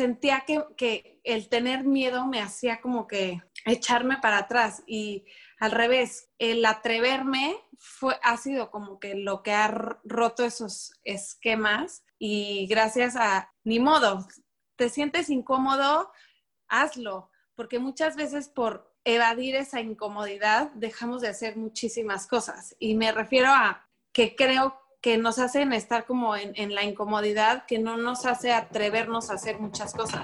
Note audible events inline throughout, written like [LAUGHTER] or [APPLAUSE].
sentía que, que el tener miedo me hacía como que echarme para atrás y al revés, el atreverme fue, ha sido como que lo que ha roto esos esquemas y gracias a, ni modo, te sientes incómodo, hazlo, porque muchas veces por evadir esa incomodidad dejamos de hacer muchísimas cosas. Y me refiero a que creo que nos hacen estar como en, en la incomodidad, que no nos hace atrevernos a hacer muchas cosas.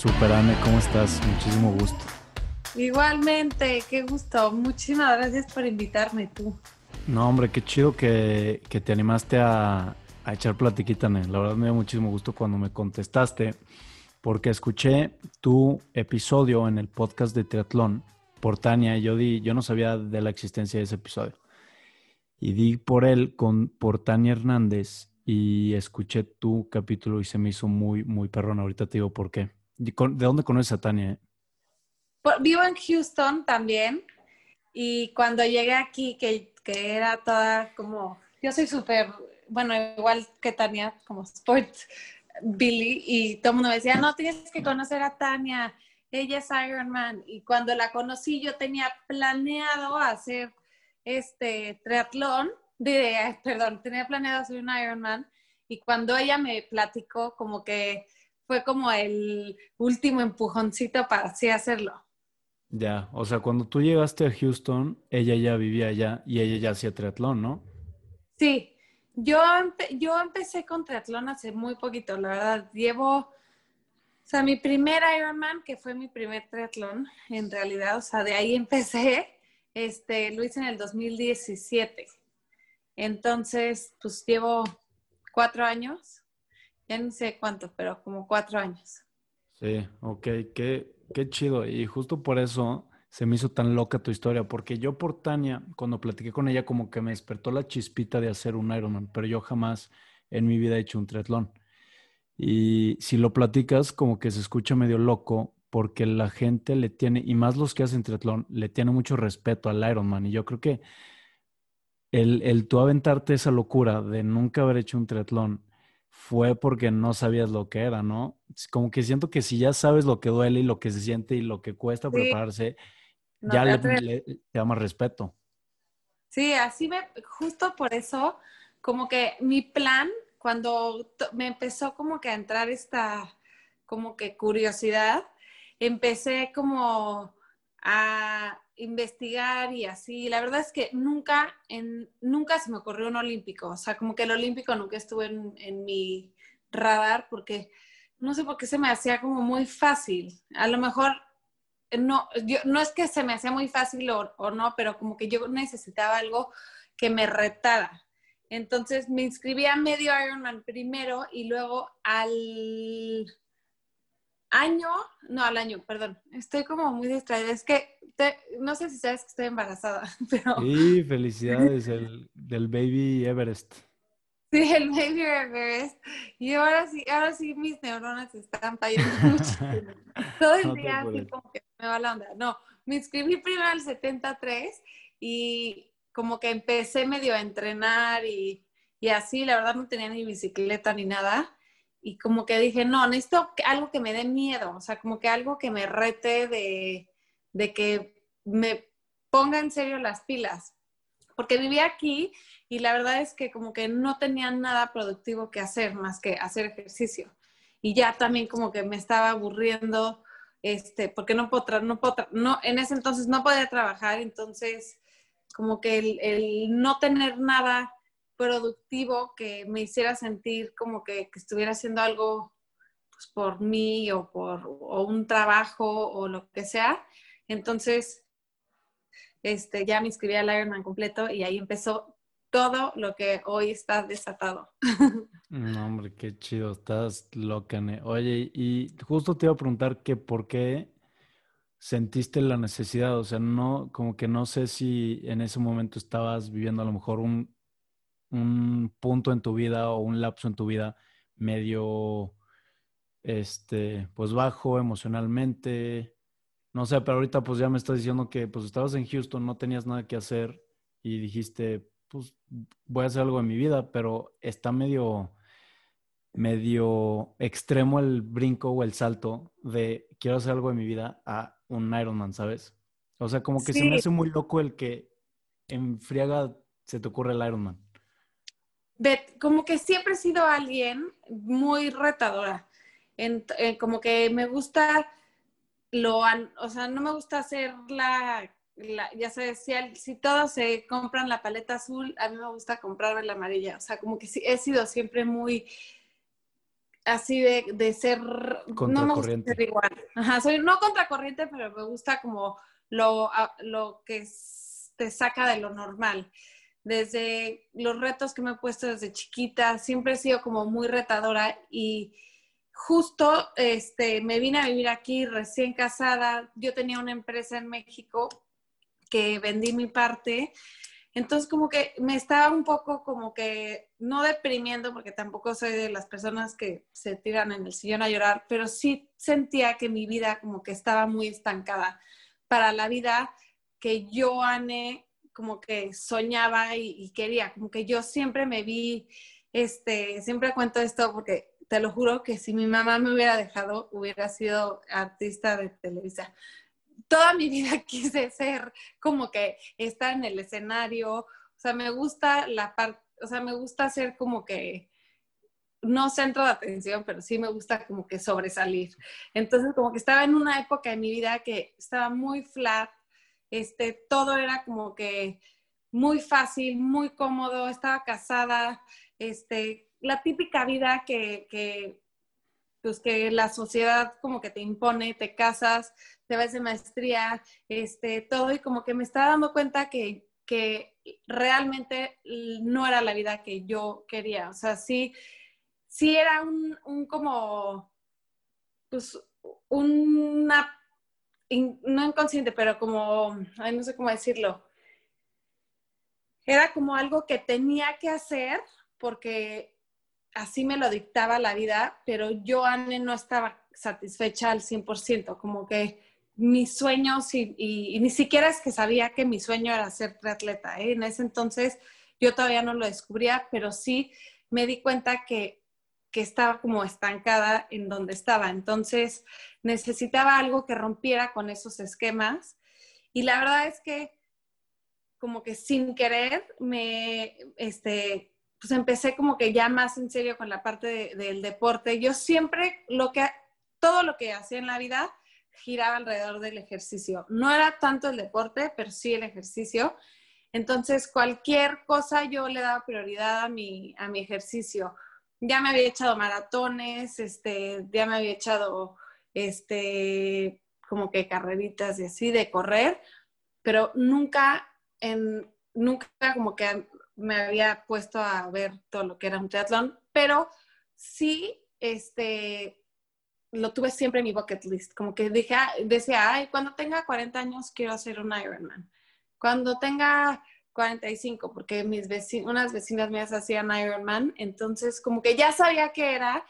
Superane, ¿cómo estás? Muchísimo gusto. Igualmente, qué gusto. Muchísimas gracias por invitarme tú. No, hombre, qué chido que, te animaste a, echar platiquita, La verdad me dio muchísimo gusto cuando me contestaste, porque escuché tu episodio en el podcast de Triatlón por Tania y yo, di, yo no sabía de la existencia de ese episodio. Y di por él con, por Tania Hernández y escuché tu capítulo y se me hizo muy, muy perrón. Ahorita te digo por qué. ¿De dónde conoces a Tania? Vivo en Houston también y cuando llegué aquí, que, que era toda como, yo soy súper, bueno, igual que Tania, como sport Billy, y todo el mundo me decía, no, tienes que conocer a Tania, ella es Iron Man. Y cuando la conocí, yo tenía planeado hacer este triatlón de, perdón, tenía planeado hacer un Ironman y cuando ella me platicó, como que fue como el último empujoncito para así hacerlo. Ya, o sea, cuando tú llegaste a Houston, ella ya vivía allá y ella ya hacía triatlón, ¿no? Sí, yo, yo empecé con triatlón hace muy poquito, la verdad. Llevo, o sea, mi primer Ironman, que fue mi primer triatlón, en realidad, o sea, de ahí empecé, este, lo hice en el 2017. Entonces, pues llevo cuatro años, ya no sé cuánto, pero como cuatro años. Sí, ok, qué, qué chido. Y justo por eso se me hizo tan loca tu historia, porque yo por Tania, cuando platiqué con ella, como que me despertó la chispita de hacer un Ironman, pero yo jamás en mi vida he hecho un triatlón. Y si lo platicas, como que se escucha medio loco, porque la gente le tiene, y más los que hacen triatlón, le tiene mucho respeto al Ironman. Y yo creo que el, el tú aventarte esa locura de nunca haber hecho un triatlón fue porque no sabías lo que era, ¿no? Como que siento que si ya sabes lo que duele y lo que se siente y lo que cuesta prepararse, ya le, te da más respeto. Sí, así me, justo por eso, como que mi plan, cuando me empezó como que a entrar esta, como que curiosidad, empecé como a investigar y así. La verdad es que nunca, en, nunca se me ocurrió un olímpico. O sea, como que el olímpico nunca estuvo en, en mi radar porque no sé por qué se me hacía como muy fácil. A lo mejor no, yo, no es que se me hacía muy fácil o, o, no, pero como que yo necesitaba algo que me retara. Entonces me inscribí a medio Ironman primero y luego al año, no al año, perdón, estoy como muy distraída. Es que no sé si sabes que estoy embarazada, [LAUGHS] pero... Sí, felicidades el, del baby Everest. [LAUGHS] Sí, el baby Everest. Y ahora sí, ahora sí mis neuronas están fallando [LAUGHS] mucho. Todo el día así como que me va la onda. No, me inscribí primero al 73 y como que empecé medio a entrenar y, y así, la verdad no tenía ni bicicleta ni nada y como que dije, no, necesito algo que me dé miedo, o sea, como que algo que me rete de, de que me ponga en serio las pilas. Porque vivía aquí y la verdad es que como que no tenía nada productivo que hacer más que hacer ejercicio. Y ya también como que me estaba aburriendo, este, porque no puedo, no no, en ese entonces no podía trabajar, entonces como que el no tener nada productivo que me hiciera sentir como que, estuviera haciendo algo pues, por mí o por un trabajo o lo que sea. Entonces, este, ya me inscribí al Ironman completo y ahí empezó todo lo que hoy está desatado. [LAUGHS] No, hombre, qué chido, estás loca. Oye, y justo te iba a preguntar que por qué, sentiste la necesidad? O sea, no, como que no sé si en ese momento estabas viviendo a lo mejor un, un punto en tu vida o un lapso en tu vida medio, este, pues bajo emocionalmente. No sé, pero ahorita pues ya me estás diciendo que pues estabas en Houston, no tenías nada que hacer y dijiste, pues voy a hacer algo en mi vida, pero está medio, medio extremo el brinco o el salto de quiero hacer algo en mi vida a un Ironman, ¿sabes? O sea, como que se me hace muy loco el que en friaga se te ocurre el Ironman. Como que siempre he sido alguien muy retadora. Eh, como que me gusta lo, o sea, no me gusta hacer la, ya sabes, si, si, todos se compran la paleta azul, a mí me gusta comprarme la amarilla. O sea, como que he sido siempre muy así de, de ser, no me gusta ser igual. Ajá, soy no contracorriente, pero me gusta como lo, lo que te saca de lo normal. Desde los retos que me he puesto desde chiquita, siempre he sido como muy retadora y justo este, me vine a vivir aquí recién casada. Yo tenía una empresa en México que vendí mi parte entonces como que me estaba un poco como que no deprimiendo, porque tampoco soy de las personas que se tiran en el sillón a llorar, pero sí sentía que mi vida como que estaba muy estancada para la vida que yo, Anne, como que soñaba y, quería, como que yo siempre me vi, este, siempre cuento esto porque te lo juro que si mi mamá me hubiera dejado, hubiera sido artista de Televisa toda mi vida [LAUGHS] quise ser como que estar en el escenario, o sea, me gusta la parte, o sea, me gusta ser como que no centro de atención, pero sí me gusta como que sobresalir. Entonces, como que estaba en una época de mi vida que estaba muy flat, este, todo era como que muy fácil, muy cómodo, estaba casada, este, la típica vida que, que pues que la sociedad como que te impone, te casas, te vas de maestría, este, todo, y como que me estaba dando cuenta que, que realmente no era la vida que yo quería. O sea, sí, sí era un, un como, pues, una, no inconsciente, pero como, ay, no sé cómo decirlo. Era como algo que tenía que hacer porque así me lo dictaba la vida, pero yo, Anne, no estaba satisfecha al 100%, como que mis sueños y, ni siquiera es que sabía que mi sueño era ser triatleta. ¿eh? En ese entonces yo todavía no lo descubría, pero sí me di cuenta que, que estaba como estancada en donde estaba. Entonces necesitaba algo que rompiera con esos esquemas. Y la verdad es que como que sin querer me, este, pues empecé como que ya más en serio con la parte del deporte. Yo siempre lo que, todo lo que hacía en la vida giraba alrededor del ejercicio. No era tanto el deporte, pero sí el ejercicio. Entonces, cualquier cosa yo le daba prioridad a mi, a mi ejercicio. Ya me había echado maratones, este, ya me había echado, este, como que carreritas y así de correr, pero nunca en, nunca como que me había puesto a ver todo lo que era un triatlón, pero sí, este, lo tuve siempre en mi bucket list. Como que dije, ah, decía, ay, cuando tenga 40 años quiero hacer un Ironman. Cuando tenga 45, porque mis unas vecinas mías hacían Ironman, entonces como que ya sabía que era,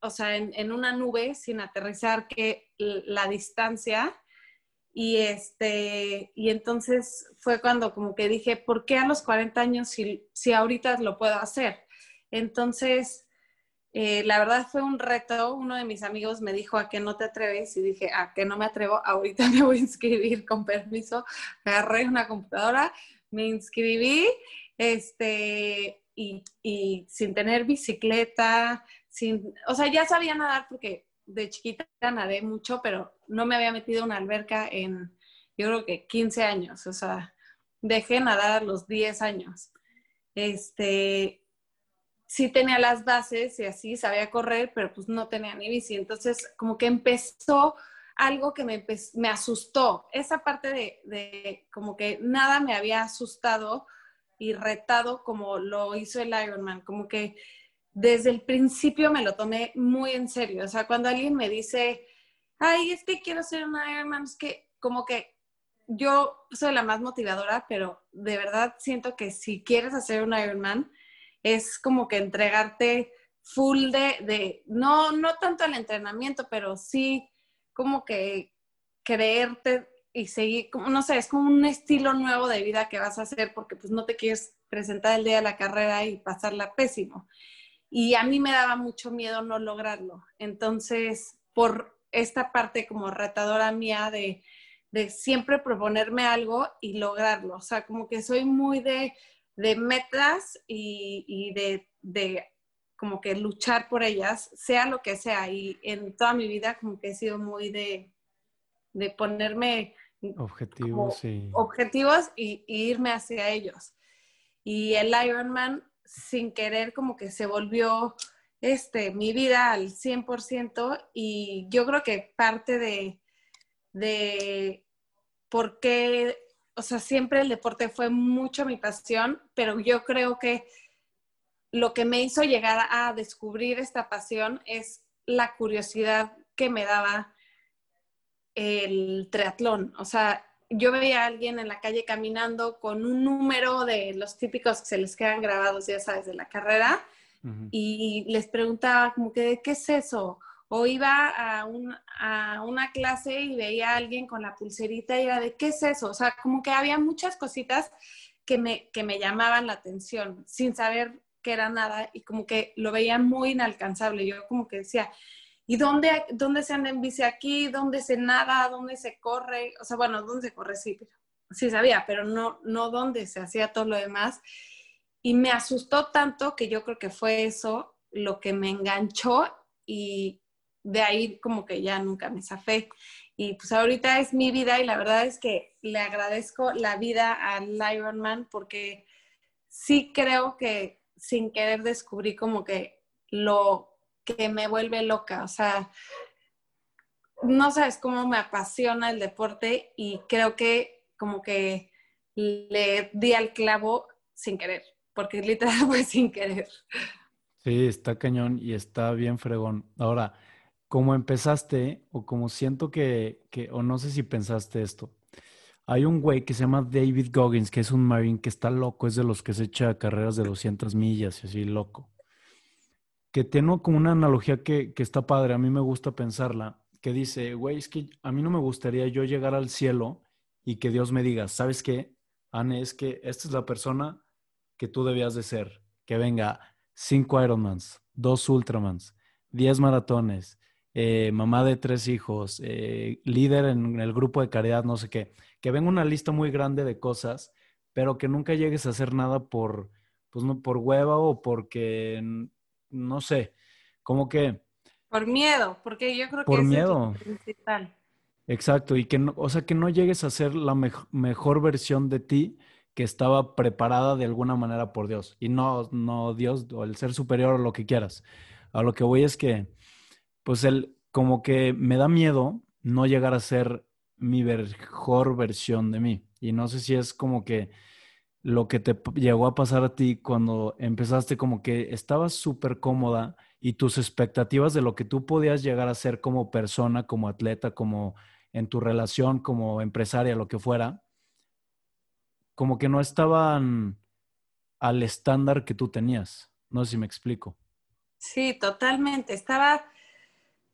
o sea, en, en una nube sin aterrizar, que la distancia y, este, y entonces fue cuando como que dije, ¿por qué a los 40 años si, si ahorita lo puedo hacer? Entonces, eh, la verdad fue un reto. Uno de mis amigos me dijo, ¿a qué no te atreves? Y dije, ¿a qué no me atrevo? Ahorita [LAUGHS] me voy a inscribir con permiso. Agarré una computadora, me inscribí, este, y, y sin tener bicicleta, sin, o sea, ya sabía nadar porque de chiquita nadé mucho, pero no me había metido una alberca en, yo creo que 15 años, o sea, dejé nadar a los 10 años. Este, sí tenía las bases y así sabía correr, pero pues no tenía ni bici. Entonces, como que empezó algo que me, me asustó. Esa parte de, de, como que nada me había asustado y retado como lo hizo el Ironman. Como que desde el principio me lo tomé muy en serio. O sea, cuando alguien me dice, ay, es que quiero ser una Ironman, es que como que yo soy la más motivadora, pero de verdad siento que si quieres hacer un Ironman, es como que entregarte full de, de, no, no tanto al entrenamiento, pero sí como que creerte y seguir, como, no sé, es como un estilo nuevo de vida que vas a hacer porque pues no te quieres presentar el día de la carrera y pasarla pésimo. Y a mí me daba mucho miedo no lograrlo. Entonces, por esta parte como retadora mía de, de siempre proponerme algo y lograrlo. O sea, como que soy muy de, de metas y, y de, de, como que luchar por ellas, sea lo que sea. Y en toda mi vida como que he sido muy de, de ponerme objetivos, y... objetivos y, irme hacia ellos. Y el Ironman, sin querer, como que se volvió este, mi vida al 100% y yo creo que parte de, de por qué, o sea, siempre el deporte fue mucho mi pasión, pero yo creo que lo que me hizo llegar a descubrir esta pasión es la curiosidad que me daba el triatlón. O sea, yo veía a alguien en la calle caminando con un número de los típicos que se les quedan grabados, ya sabes, de la carrera, y les preguntaba como que, ¿qué es eso? O iba a, a, una clase y veía a alguien con la pulserita y era de, ¿qué es eso? O sea, como que había muchas cositas que me, que me llamaban la atención sin saber que era nada y como que lo veía muy inalcanzable. Yo como que decía, ¿y dónde, dónde se anda en bici aquí? ¿Dónde se nada? ¿Dónde se corre? O sea, bueno, ¿dónde se corre? Sí, sí sabía, pero no, no dónde se hacía todo lo demás. Y me asustó tanto que yo creo que fue eso lo que me enganchó y de ahí como que ya nunca me zafé. Y pues ahorita es mi vida y la verdad es que le agradezco la vida al Ironman porque sí creo que sin querer descubrí como que lo que me vuelve loca. O sea, no sabes cómo me apasiona el deporte y creo que como que le di al clavo sin querer porque [LAUGHS] literal fue sin querer. Sí, está cañón y está bien fregón. Ahora, como empezaste, o como siento que, que, o no sé si pensaste esto, hay un güey que se llama David Goggins, que es un marine que está loco, es de los que se echa carreras de 200 millas y así loco. Que tiene como una analogía que, que está padre, a mí me gusta pensarla, que dice, güey, es que a mí no me gustaría yo llegar al cielo y que Dios me diga, ¿sabes qué? Anne, es que esta es la persona que tú debías de ser. Que venga cinco Ironmans, dos Ultramans, diez maratones, eh, mamá de tres hijos, eh, líder en el grupo de caridad, no sé qué. Que venga una lista muy grande de cosas, pero que nunca llegues a hacer nada por, pues no, por hueva o porque, no sé, como que... Por miedo, porque yo creo que por miedo. es principal. Exacto, y que no, o sea, que no llegues a ser la mejor versión de ti, que estaba preparada de alguna manera por Dios. Y no, no Dios o el ser superior o lo que quieras. A lo que voy es que, pues él, como que me da miedo no llegar a ser mi mejor versión de mí. Y no sé si es como que lo que te llegó a pasar a ti cuando empezaste como que estabas súper cómoda y tus expectativas de lo que tú podías llegar a ser como persona, como atleta, como en tu relación, como empresaria, lo que fuera, como que no estaban al estándar que tú tenías. No sé si me explico. Sí, totalmente. Estaba,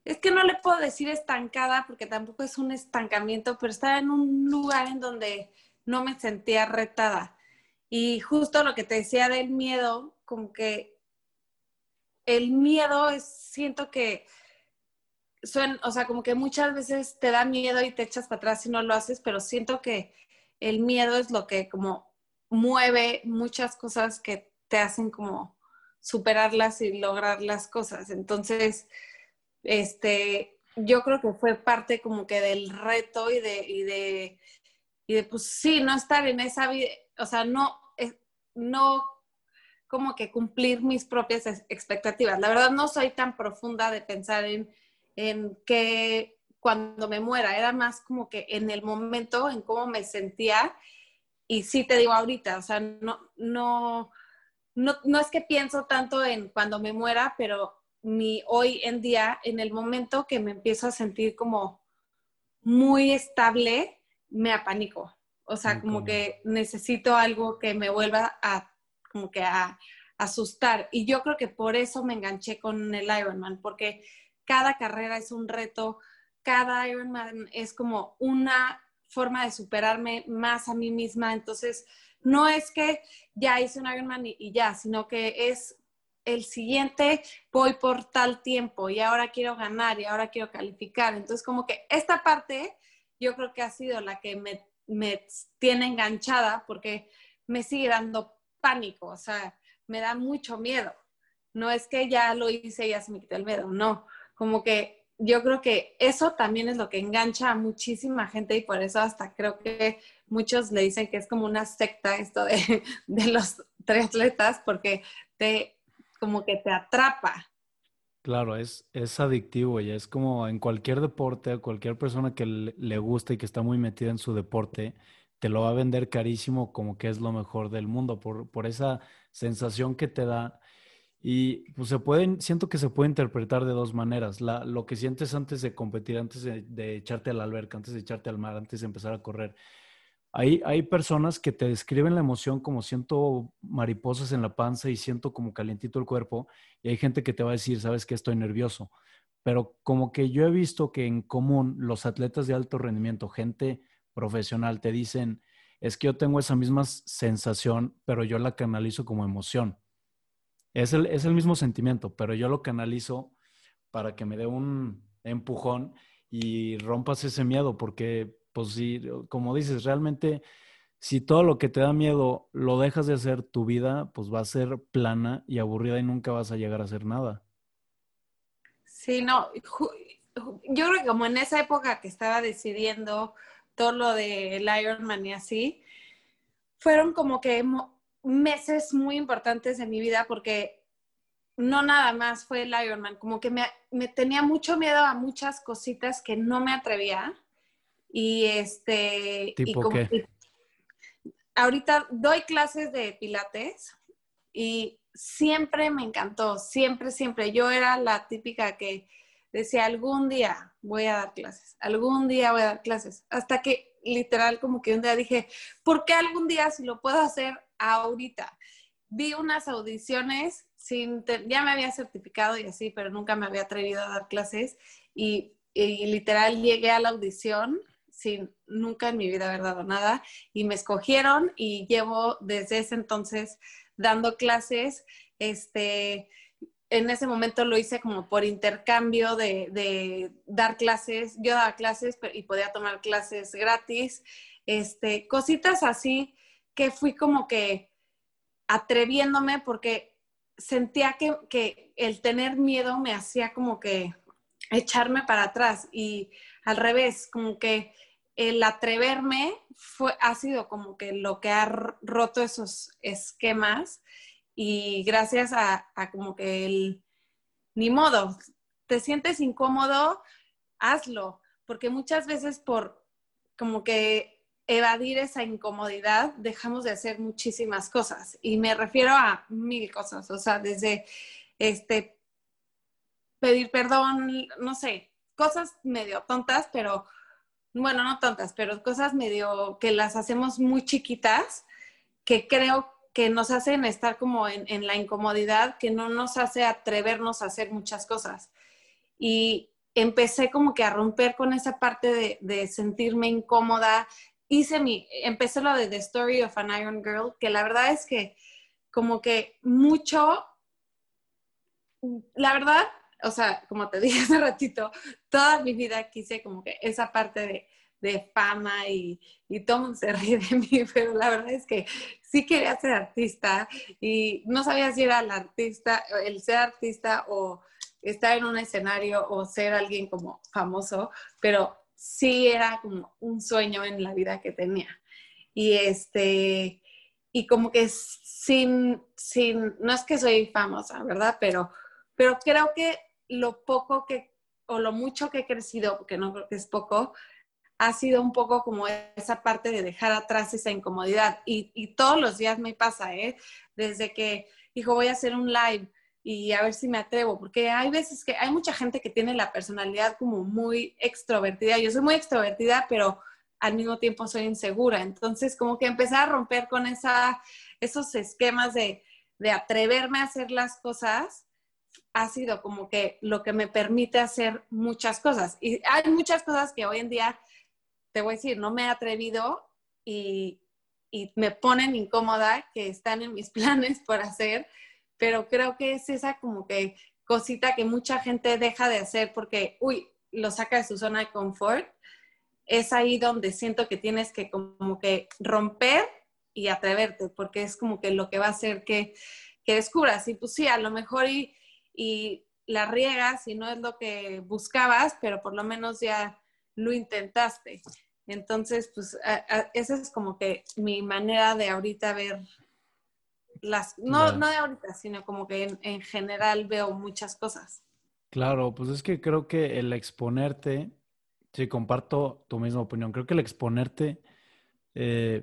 es que no le puedo decir estancada porque tampoco es un estancamiento, pero estaba en un lugar en donde no me sentía retada. Y justo lo que te decía del miedo, como que el miedo es, siento que, son, o sea, como que muchas veces te da miedo y te echas para atrás y no lo haces, pero siento que el miedo es lo que como mueve muchas cosas que te hacen como superarlas y lograr las cosas. Entonces, este, yo creo que fue parte como que del reto y de, y de, y de pues sí, no estar en esa vida, o sea, no, no como que cumplir mis propias expectativas. La verdad no soy tan profunda de pensar en, en qué cuando me muera, era más como que en el momento, en cómo me sentía. Y sí te digo ahorita, o sea, no, no, no, no es que pienso tanto en cuando me muera, pero mi hoy en día, en el momento que me empiezo a sentir como muy estable, me apanico. O sea, como que necesito algo que me vuelva a, como que a, asustar. Y yo creo que por eso me enganché con el Ironman, porque cada carrera es un reto, cada Ironman es como una forma de superarme más a mí misma. Entonces, no es que ya hice un Ironman y, y ya, sino que es el siguiente voy por tal tiempo y ahora quiero ganar y ahora quiero calificar. Entonces, como que esta parte yo creo que ha sido la que me, me tiene enganchada porque me sigue dando pánico, o sea, me da mucho miedo. No es que ya lo hice ya se me quitó el miedo, no, como que yo creo que eso también es lo que engancha a muchísima gente y por eso hasta creo que muchos le dicen que es como una secta esto de, [LAUGHS] de los triatletas porque te como que te atrapa. Claro, es, es adictivo y es como en cualquier deporte, cualquier persona que le, guste y que está muy metida en su deporte, te lo va a vender carísimo como que es lo mejor del mundo por, por esa sensación que te da. Y pues se pueden, siento que se puede interpretar de dos maneras. La, lo que sientes antes de competir, antes de, de echarte a la alberca, antes de echarte al mar, antes de empezar a correr. Hay, hay personas que te describen la emoción como siento mariposas en la panza y siento como calientito el cuerpo, y hay gente que te va a decir, sabes que estoy nervioso. Pero como que yo he visto que en común los atletas de alto rendimiento, gente profesional, te dicen, es que yo tengo esa misma sensación, pero yo la canalizo como emoción. Es el, es el mismo sentimiento, pero yo lo canalizo para que me dé un empujón y rompas ese miedo, porque pues sí, como dices, realmente si todo lo que te da miedo lo dejas de hacer, tu vida pues va a ser plana y aburrida y nunca vas a llegar a hacer nada. Sí, no, yo creo que como en esa época que estaba decidiendo todo lo del Ironman y así, fueron como que meses muy importantes de mi vida porque no nada más fue el Ironman, como que me, me tenía mucho miedo a muchas cositas que no me atrevía y este... ¿Tipo y como, qué? Ahorita doy clases de pilates y siempre me encantó, siempre, siempre. Yo era la típica que decía, algún día voy a dar clases, algún día voy a dar clases, hasta que literal como que un día dije, ¿por qué algún día si lo puedo hacer ahorita? Vi unas audiciones, sin ya me había certificado y así, pero nunca me había atrevido a dar clases y, y literal llegué a la audición sin nunca en mi vida haber dado nada y me escogieron y llevo desde ese entonces dando clases. Este, en ese momento lo hice como por intercambio de, dar clases. Yo daba clases y podía tomar clases gratis. Este, cositas así que fui como que atreviéndome porque sentía que, que el tener miedo me hacía como que echarme para atrás y al revés, como que el atreverme fue, ha sido como que lo que ha roto esos esquemas y gracias a, como que el, ni modo, te sientes incómodo, hazlo, porque muchas veces por como que evadir esa incomodidad dejamos de hacer muchísimas cosas y me refiero a mil cosas, o sea, desde este pedir perdón, no sé, cosas medio tontas, pero bueno, no tontas, pero cosas medio que las hacemos muy chiquitas, que creo que nos hacen estar como en, la incomodidad, que no nos hace atrevernos a hacer muchas cosas. Y empecé como que a romper con esa parte de, sentirme incómoda. Hice mi, empecé lo de The Story of an Iron Girl, que la verdad es que como que mucho, la verdad, o sea, como te [LAUGHS] dije hace ratito, toda mi vida quise como que esa parte de, fama y, y todo mundo se [LAUGHS] ríe de mí, pero la verdad es que sí quería ser artista y no sabía si era el artista, el ser artista o estar en un escenario o ser alguien como famoso, pero sí era como un sueño en la vida que tenía. Y este, y como que sin, sin, no es que soy famosa, ¿verdad? Pero, pero creo que lo poco que, o lo mucho que he crecido, porque no creo que es poco, ha sido un poco como esa parte de dejar atrás esa incomodidad. Y, todos los días me pasa, ¿eh? Desde que, dijo, voy a hacer un live y a ver si me atrevo, porque hay veces que hay mucha gente que tiene la personalidad como muy extrovertida. Yo soy muy extrovertida, pero al mismo tiempo soy insegura. Entonces, como que empecé a romper con esa, esos esquemas de, de atreverme a hacer las cosas ha sido como que lo que me permite hacer muchas cosas. Y hay muchas cosas que hoy en día, te voy a decir, no me he atrevido y, y me ponen incómoda, que están en mis [LAUGHS] planes por hacer, pero creo que es esa como que cosita que mucha gente deja de hacer porque, uy, lo saca de su zona de confort. Es ahí donde siento que tienes que como que romper y atreverte, porque es como que lo que va a hacer que, que descubras. Y pues sí, a lo mejor y, y la riegas y no es lo que buscabas, pero por lo menos ya lo intentaste. Entonces, pues esa es como que mi manera de ahorita ver las, no, no de ahorita, sino como que en, general veo muchas cosas. Claro, pues es que creo que el exponerte, sí, comparto tu misma opinión, creo que el exponerte eh,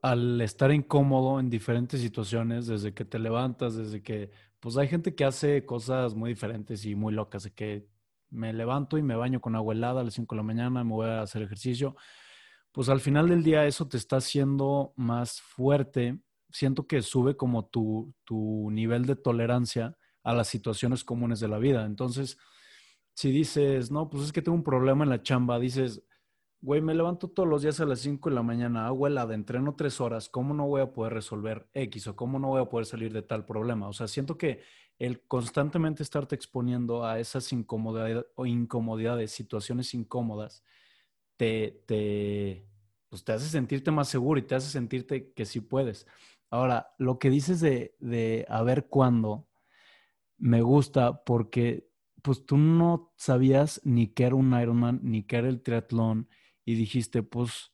al estar incómodo en diferentes situaciones, desde que te levantas, desde que, pues hay gente que hace cosas muy diferentes y muy locas, de que me levanto y me baño con agua helada a las 5 de la mañana, me voy a hacer ejercicio, pues al final del día eso te está haciendo más fuerte siento que sube como tu, tu nivel de tolerancia a las situaciones comunes de la vida. Entonces, si dices, no, pues es que tengo un problema en la chamba, dices, güey, me levanto todos los días a las 5 de la mañana, hago helada, entreno tres horas, ¿cómo no voy a poder resolver X o cómo no voy a poder salir de tal problema? O sea, siento que el constantemente estarte exponiendo a esas incomodidades o incomodidades, situaciones incómodas, te, pues te hace sentirte más seguro y te hace sentirte que sí puedes. Ahora, lo que dices de, de a ver cuándo, me gusta porque pues tú no sabías ni qué era un Ironman, ni qué era el triatlón, y dijiste, pues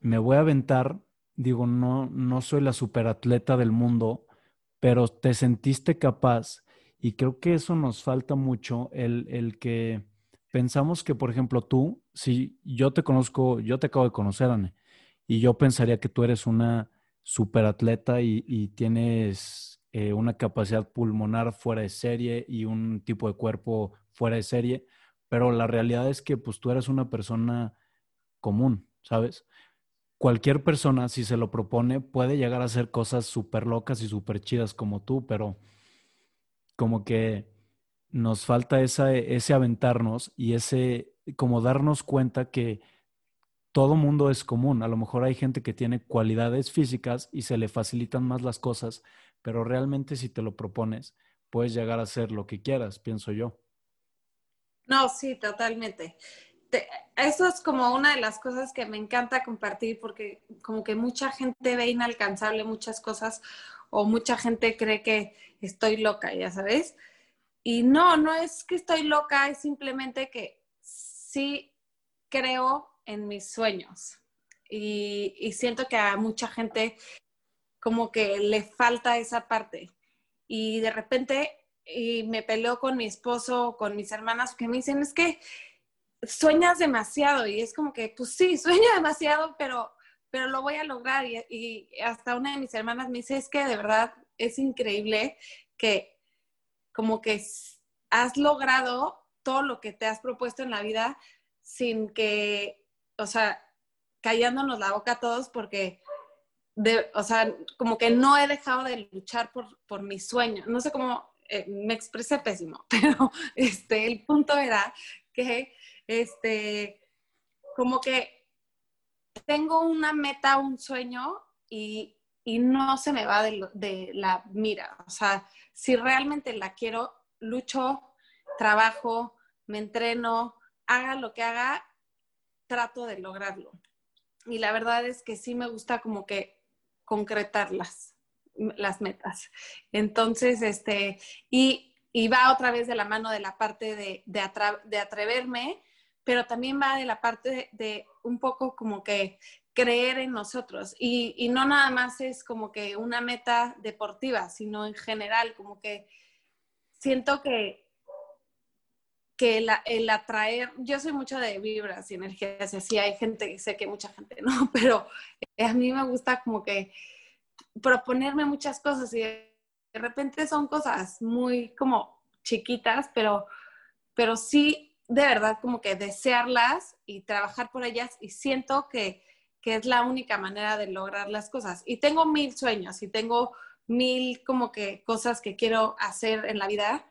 me voy a aventar, digo, no, no soy la superatleta del mundo, pero te sentiste capaz, y creo que eso nos falta mucho, el, el que pensamos que, por ejemplo, tú, si yo te conozco, yo te acabo de conocer, y yo pensaría que tú eres una superatleta y, y tienes eh, una capacidad pulmonar fuera de serie y un tipo de cuerpo fuera de serie, pero la realidad es que pues tú eres una persona común, ¿sabes? Cualquier persona, si se lo propone, puede llegar a hacer cosas súper locas y súper chidas como tú, pero como que nos falta esa, ese aventarnos y ese, como darnos cuenta que todo mundo es común. A lo mejor hay gente que tiene cualidades físicas y se le facilitan más las cosas, pero realmente si te lo propones, puedes llegar a ser lo que quieras, pienso yo. No, sí, totalmente. eso es como una de las cosas que me encanta compartir porque como que mucha gente ve inalcanzable muchas cosas o mucha gente cree que estoy loca, ya sabes. Y no, no es que estoy loca, es simplemente que sí creo en mis sueños. Y, siento que a mucha gente como que le falta esa parte. Y de repente y me peleo con mi esposo, con mis hermanas, que me dicen, es que sueñas demasiado. Y es como que, pues sí, [LAUGHS] sueño demasiado, pero, pero lo voy a lograr. Y, y hasta una de mis hermanas me dice, es que de verdad es increíble que como que has logrado todo lo que te has propuesto en la vida sin que o sea, callándonos la boca a todos porque, o sea, como que no he dejado de luchar por, por mi sueño. No sé cómo, eh, me expresé pésimo, [LAUGHS] pero este, el punto era que, este, como que tengo una meta, un sueño y, y no se me va de, de la mira. O sea, si realmente la quiero, lucho, trabajo, me entreno, haga lo que haga, trato de lograrlo. Y la verdad es que sí me gusta como que concretarlas, las metas. Entonces, este, y, va otra vez de la mano de la parte de, de, atreverme, pero también va de la parte de, un poco como que creer en nosotros. Y, y, no nada más es como que una meta deportiva, sino en general, como que siento que que el, atraer, yo soy mucho de vibras y energías, y así hay gente, sé que mucha gente [LAUGHS] no, pero a mí me gusta como que proponerme muchas cosas y repente son cosas muy como chiquitas, pero, pero sí de verdad como que desearlas y trabajar por ellas y siento que, que es la única manera de lograr las cosas. Y tengo mil sueños y tengo mil como que cosas que quiero hacer en la vida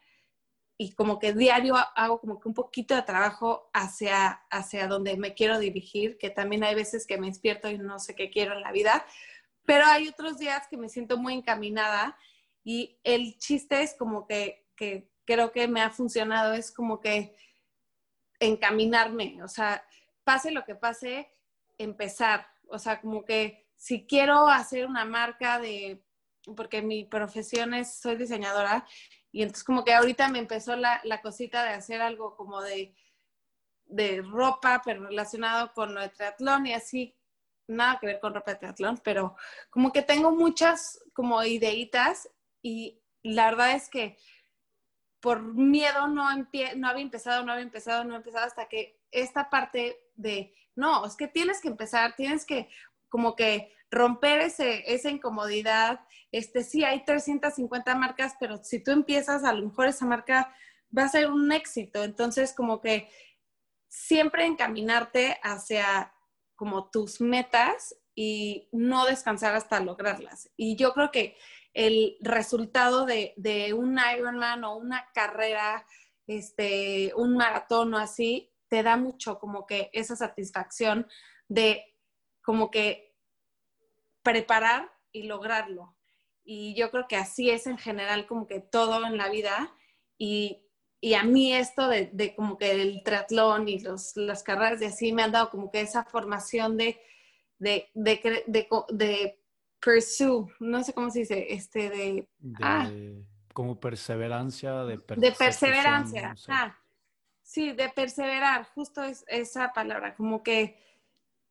y como que diario hago como que un poquito de trabajo hacia, hacia donde me quiero dirigir, que también hay veces que me despierto y no sé qué quiero en la vida, pero hay otros días que me siento muy encaminada y el chiste es como que, que creo que me ha funcionado, es como que encaminarme, o sea, pase lo que pase, empezar, o sea, como que si quiero hacer una marca de, porque mi profesión es, soy diseñadora, y entonces como que ahorita me empezó la, la cosita de hacer algo como de, de ropa, pero relacionado con lo de triatlón y así, nada que ver con ropa de triatlón, pero como que tengo muchas como ideitas y la verdad es que por miedo no, había empezado, no había empezado, no había empezado hasta que esta parte de, no, es que tienes que empezar, tienes que como que romper ese, esa incomodidad. Este, sí, hay 350 marcas, pero si tú empiezas, a lo mejor esa marca va a ser un éxito. Entonces, como que siempre encaminarte hacia como tus metas y no descansar hasta lograrlas. Y yo creo que el resultado de, de un Ironman o una carrera, este, un maratón o así, te da mucho como que esa satisfacción de como que preparar y lograrlo. Y yo creo que así es en general como que todo en la vida. Y, y a mí esto de, de, como que el triatlón y los, las carreras de así me han dado como que esa formación de, de, pursue, no sé cómo se dice, este de... ah, como perseverancia, de, de perseverancia. ah, sí, de perseverar, justo es esa palabra, como que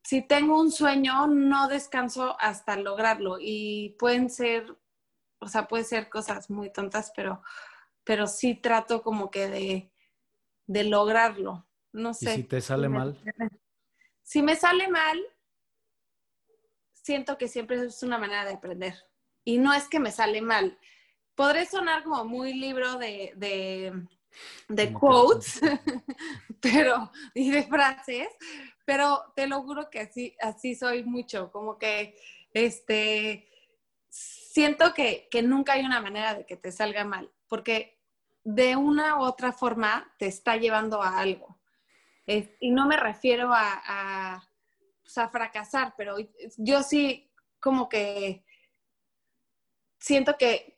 si tengo un sueño, no descanso hasta lograrlo y pueden ser, o sea, pueden ser cosas muy tontas, pero, pero sí trato como que de, de lograrlo. No sé. ¿Y si te sale mal? Si me sale mal, siento que siempre es una manera de aprender. Y no es que me sale mal. Podré sonar como muy libro de, de, quotes, [LAUGHS] pero, y de frases, pero te lo juro que así, así soy mucho, como que este, siento que, nunca hay una manera de que te salga mal, porque de una u otra forma te está llevando a algo. y no me refiero a a fracasar, pero yo sí como que siento que,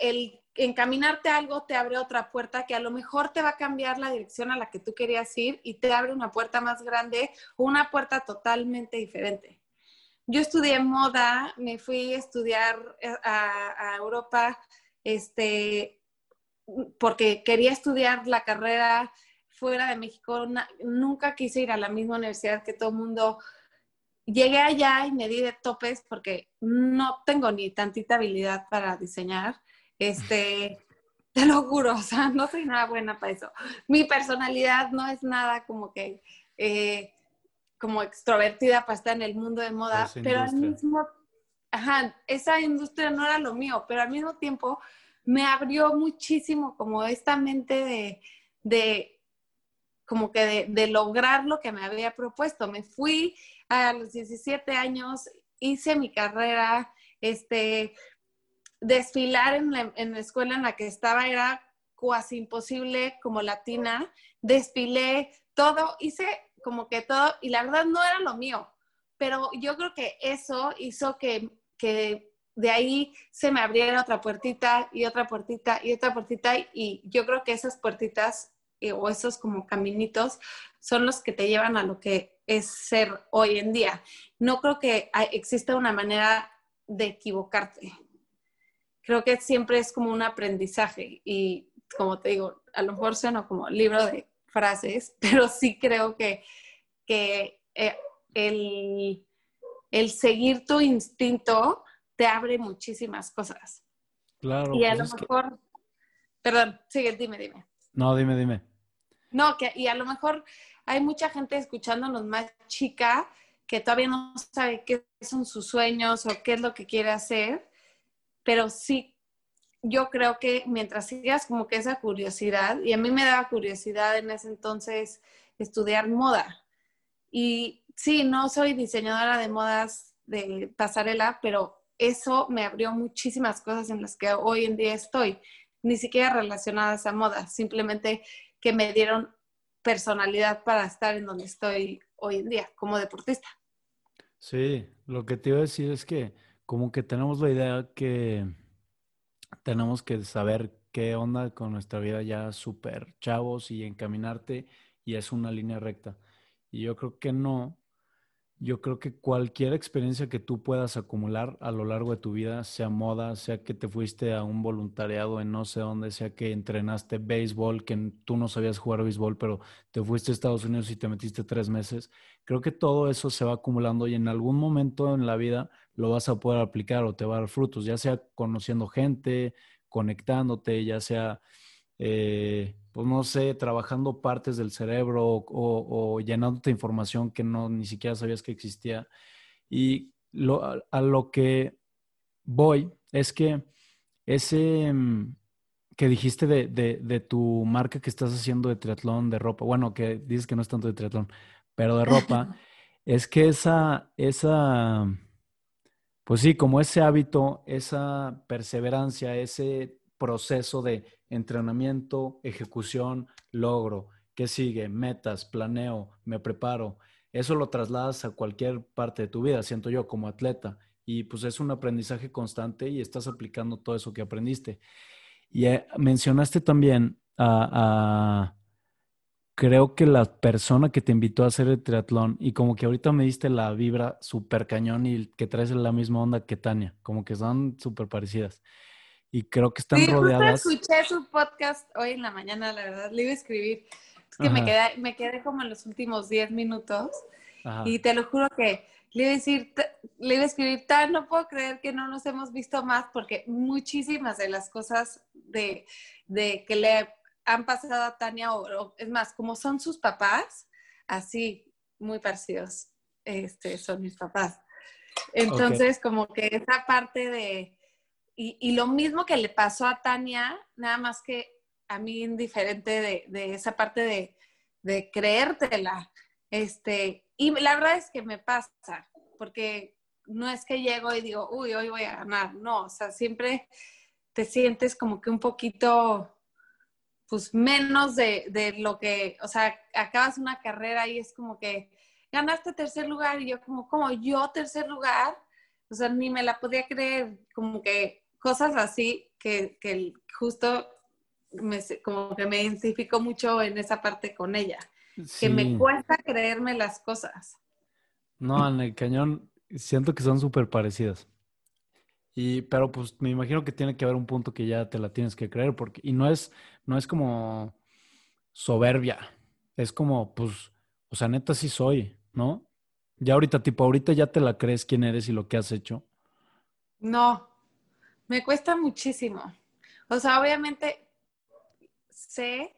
el, encaminarte a algo te abre otra puerta que a lo mejor te va a cambiar la dirección a la que tú querías ir y te abre una puerta más grande una puerta totalmente diferente. Yo estudié moda, me fui a estudiar eh, a, Europa, este, porque quería estudiar la carrera fuera de México. nunca quise ir a la misma universidad que todo el mundo llegué allá y me di de topes porque no tengo ni tantita habilidad para diseñar. Este, [LAUGHS] te lo juro, o sea, no soy nada buena para eso. Mi personalidad no es nada como que, eh, como extrovertida para estar en el mundo de moda, pero al mismo, ajá, esa industria no era lo mío, pero al mismo tiempo me abrió muchísimo como esta mente de, de como que de, de lograr lo que me había propuesto. Me fui a los 17 años hice mi carrera, este, desfilar en la, escuela en la que estaba era casi imposible como latina, desfilé todo, hice como que todo, y la verdad no era lo mío, pero yo creo que eso hizo que, que de ahí se me abriera otra puertita y otra puertita y otra puertita, y yo creo que esas puertitas eh, o esos como caminitos son los que te llevan a lo que es ser hoy en día. No creo que exista una manera de equivocarte. Creo que siempre es como un aprendizaje y como te digo, a lo mejor suena como libro de frases, [LAUGHS] pero sí creo que, que eh, el, el, seguir tu instinto te abre muchísimas cosas. Claro. Y a pues lo mejor, perdón, sigue, dime, dime. No, dime, dime. No, que, y a lo mejor hay mucha gente escuchándonos más chica que todavía no sabe qué son sus sueños o qué es lo que quiere hacer, pero sí, yo creo que mientras sigas como que esa curiosidad, y a mí me daba curiosidad en ese entonces estudiar moda. Y sí, no soy diseñadora de modas de pasarela, pero eso me abrió muchísimas cosas en las que hoy en día estoy, ni siquiera relacionadas a moda, simplemente que me dieron personalidad para estar en donde estoy hoy en día como deportista. Sí, lo que te iba a decir es que como que tenemos la idea que tenemos que saber qué onda con nuestra vida ya súper chavos y encaminarte y es una línea recta. Y yo creo que no, yo creo que cualquier experiencia que tú puedas acumular a lo largo de tu vida, sea moda, sea que te fuiste a un voluntariado en no sé dónde, sea que entrenaste béisbol, que tú no sabías jugar béisbol, pero te fuiste a Estados Unidos y te metiste tres meses, creo que todo eso se va acumulando y en algún momento en la vida lo vas a poder aplicar o te va a dar frutos, ya sea conociendo gente, conectándote, ya sea... Eh, pues no sé, trabajando partes del cerebro o, llenándote información que no ni siquiera sabías que existía. Y a, lo que voy es que ese mm, que dijiste de, tu marca que estás haciendo de triatlón, de ropa, bueno, que dices que no es tanto de triatlón, pero de ropa, [LAUGHS] es que esa, esa, pues sí, como ese hábito, esa perseverancia, ese proceso de entrenamiento, ejecución, logro. ¿Qué sigue? Metas, planeo, me preparo. Eso lo trasladas a cualquier parte de tu vida, siento yo, como atleta. Y pues es un aprendizaje constante y estás aplicando todo eso que aprendiste. Y eh, mencionaste también a, creo que la persona que te invitó a hacer el triatlón y como que ahorita me diste la vibra súper cañón y que traes la misma onda que Tania, como que son súper parecidas y creo que están sí, rodeadas. escuché su podcast hoy en la mañana, la verdad, le iba a escribir. Es que me quedé, me quedé como en los últimos 10 minutos y te lo juro que le iba a decir, le iba a escribir, tal, no puedo creer que no nos hemos visto más porque muchísimas de las cosas de, de que le han pasado a Tania, o, es más, como son sus papás, así, muy parecidos, este, son mis papás. Entonces, como que esa parte de, y, lo mismo que le pasó a Tania, nada más que a mí indiferente de, esa parte de, de, creértela. Este, y la verdad es que me pasa, porque no es que llego y digo, uy, hoy voy a ganar. No, o sea, siempre te sientes como que un poquito, pues menos de, de lo que, o sea, acabas una carrera y es como que ganaste tercer lugar y yo como, como yo tercer lugar, o sea, ni me la podía creer, como que cosas así que, que justo me, como que me identifico mucho en esa parte con ella, que me cuesta creerme las cosas. No, en el cañón siento que son súper parecidas. Y, pero pues me imagino que tiene que haber un punto que ya te la tienes que creer, porque, y no es, no es como soberbia, es como, pues, o sea, neta sí soy, ¿no? Ya ahorita, tipo, ahorita ya te la crees quién eres y lo que has hecho. No, me cuesta muchísimo. O sea, obviamente sé,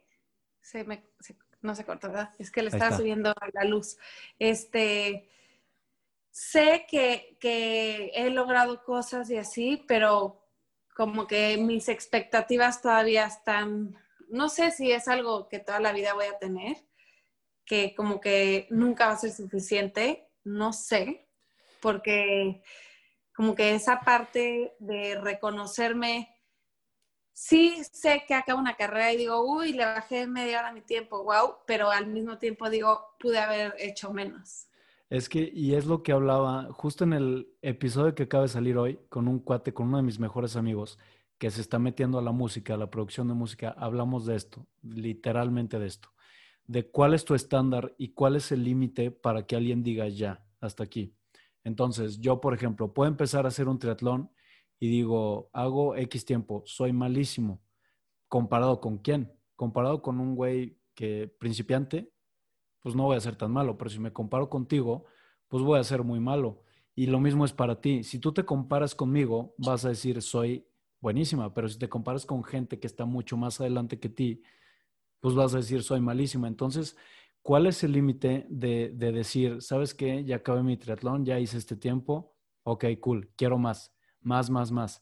no se corta, ¿verdad? Es que le estaba subiendo a la luz. Este, sé que, que he logrado cosas y así, pero como que mis expectativas todavía están, no sé si es algo que toda la vida voy a tener, que como que nunca va a ser suficiente, no sé, porque como que esa parte de reconocerme, sí sé que acabo una carrera y digo, uy, le bajé media hora mi tiempo, wow, pero al mismo tiempo digo, pude haber hecho menos. Es que, y es lo que hablaba justo en el episodio que acaba de salir hoy con un cuate, con uno de mis mejores amigos, que se está metiendo a la música, a la producción de música, hablamos de esto, literalmente de esto, de cuál es tu estándar y cuál es el límite para que alguien diga ya, hasta aquí. Entonces, yo, por ejemplo, puedo empezar a hacer un triatlón y digo, hago X tiempo, soy malísimo. ¿Comparado con quién? Comparado con un güey que principiante, pues no voy a ser tan malo, pero si me comparo contigo, pues voy a ser muy malo. Y lo mismo es para ti. Si tú te comparas conmigo, vas a decir, soy buenísima, pero si te comparas con gente que está mucho más adelante que ti, pues vas a decir, soy malísima. Entonces, ¿Cuál es el límite de, decir, sabes qué, ya acabé mi triatlón, ya hice este tiempo, ok, cool, quiero más, más, más, más?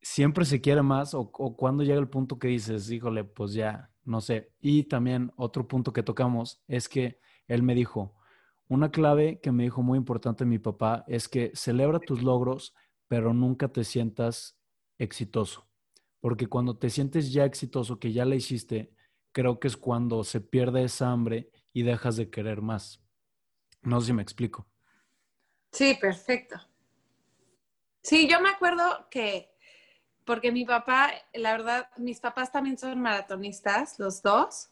siempre se quiere más o, o cuando llega el punto que dices, híjole, pues ya, no sé. Y también otro punto que tocamos es que él me dijo, una clave que me dijo muy importante mi papá es que celebra tus logros, pero nunca te sientas exitoso. Porque cuando te sientes ya exitoso, que ya la hiciste, creo que es cuando se pierde esa hambre y dejas de querer más. No sé si me explico. Sí, perfecto. Sí, yo me acuerdo que, porque mi papá, la verdad, mis papás también son maratonistas, los dos,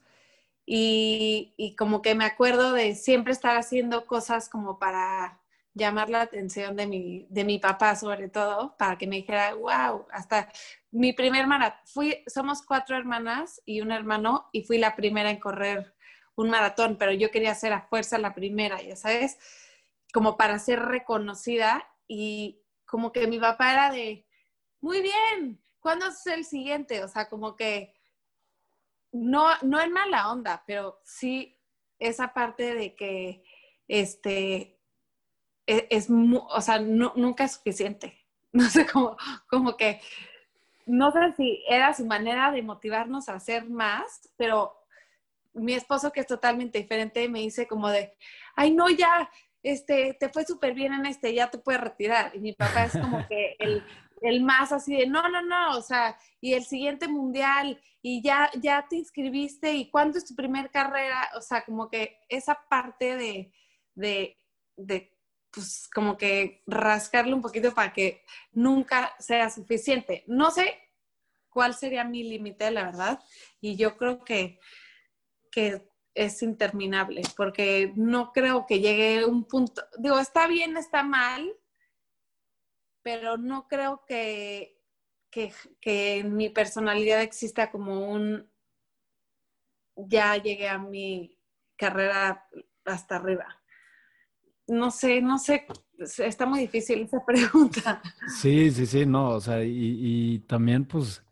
y, y como que me acuerdo de siempre estar haciendo cosas como para llamar la atención de mi, de mi papá sobre todo, para que me dijera, wow, hasta mi primer maratón, fui, somos cuatro hermanas y un hermano y fui la primera en correr un maratón, pero yo quería ser a fuerza la primera, ya sabes, como para ser reconocida y como que mi papá era de, muy bien, ¿cuándo es el siguiente? O sea, como que no, no en mala onda, pero sí esa parte de que, este, e, es, o sea, nunca es suficiente. [LAUGHS] No sé, cómo como que, no sé si era su manera de motivarnos a hacer más, pero mi esposo, que es totalmente diferente, me dice como de, ay, no, ya, este, te fue súper bien en este, ya te puedes retirar. Y mi papá es como que el, el, más así de, no, no, no, o sea, y el siguiente mundial, y ya, ya te inscribiste, y cuándo es tu primer carrera, o sea, como que esa parte de, de, de pues como que rascarle un poquito para que nunca sea suficiente. No sé cuál sería mi límite, la verdad, y yo creo que, que es interminable, porque no creo que llegue un punto, digo, está bien, está mal, pero no creo que, que, que en mi personalidad exista como un, ya llegué a mi carrera hasta arriba no sé, no sé, está muy difícil esa [LAUGHS] pregunta. Sí, sí, sí, no, o sea, y, también pues,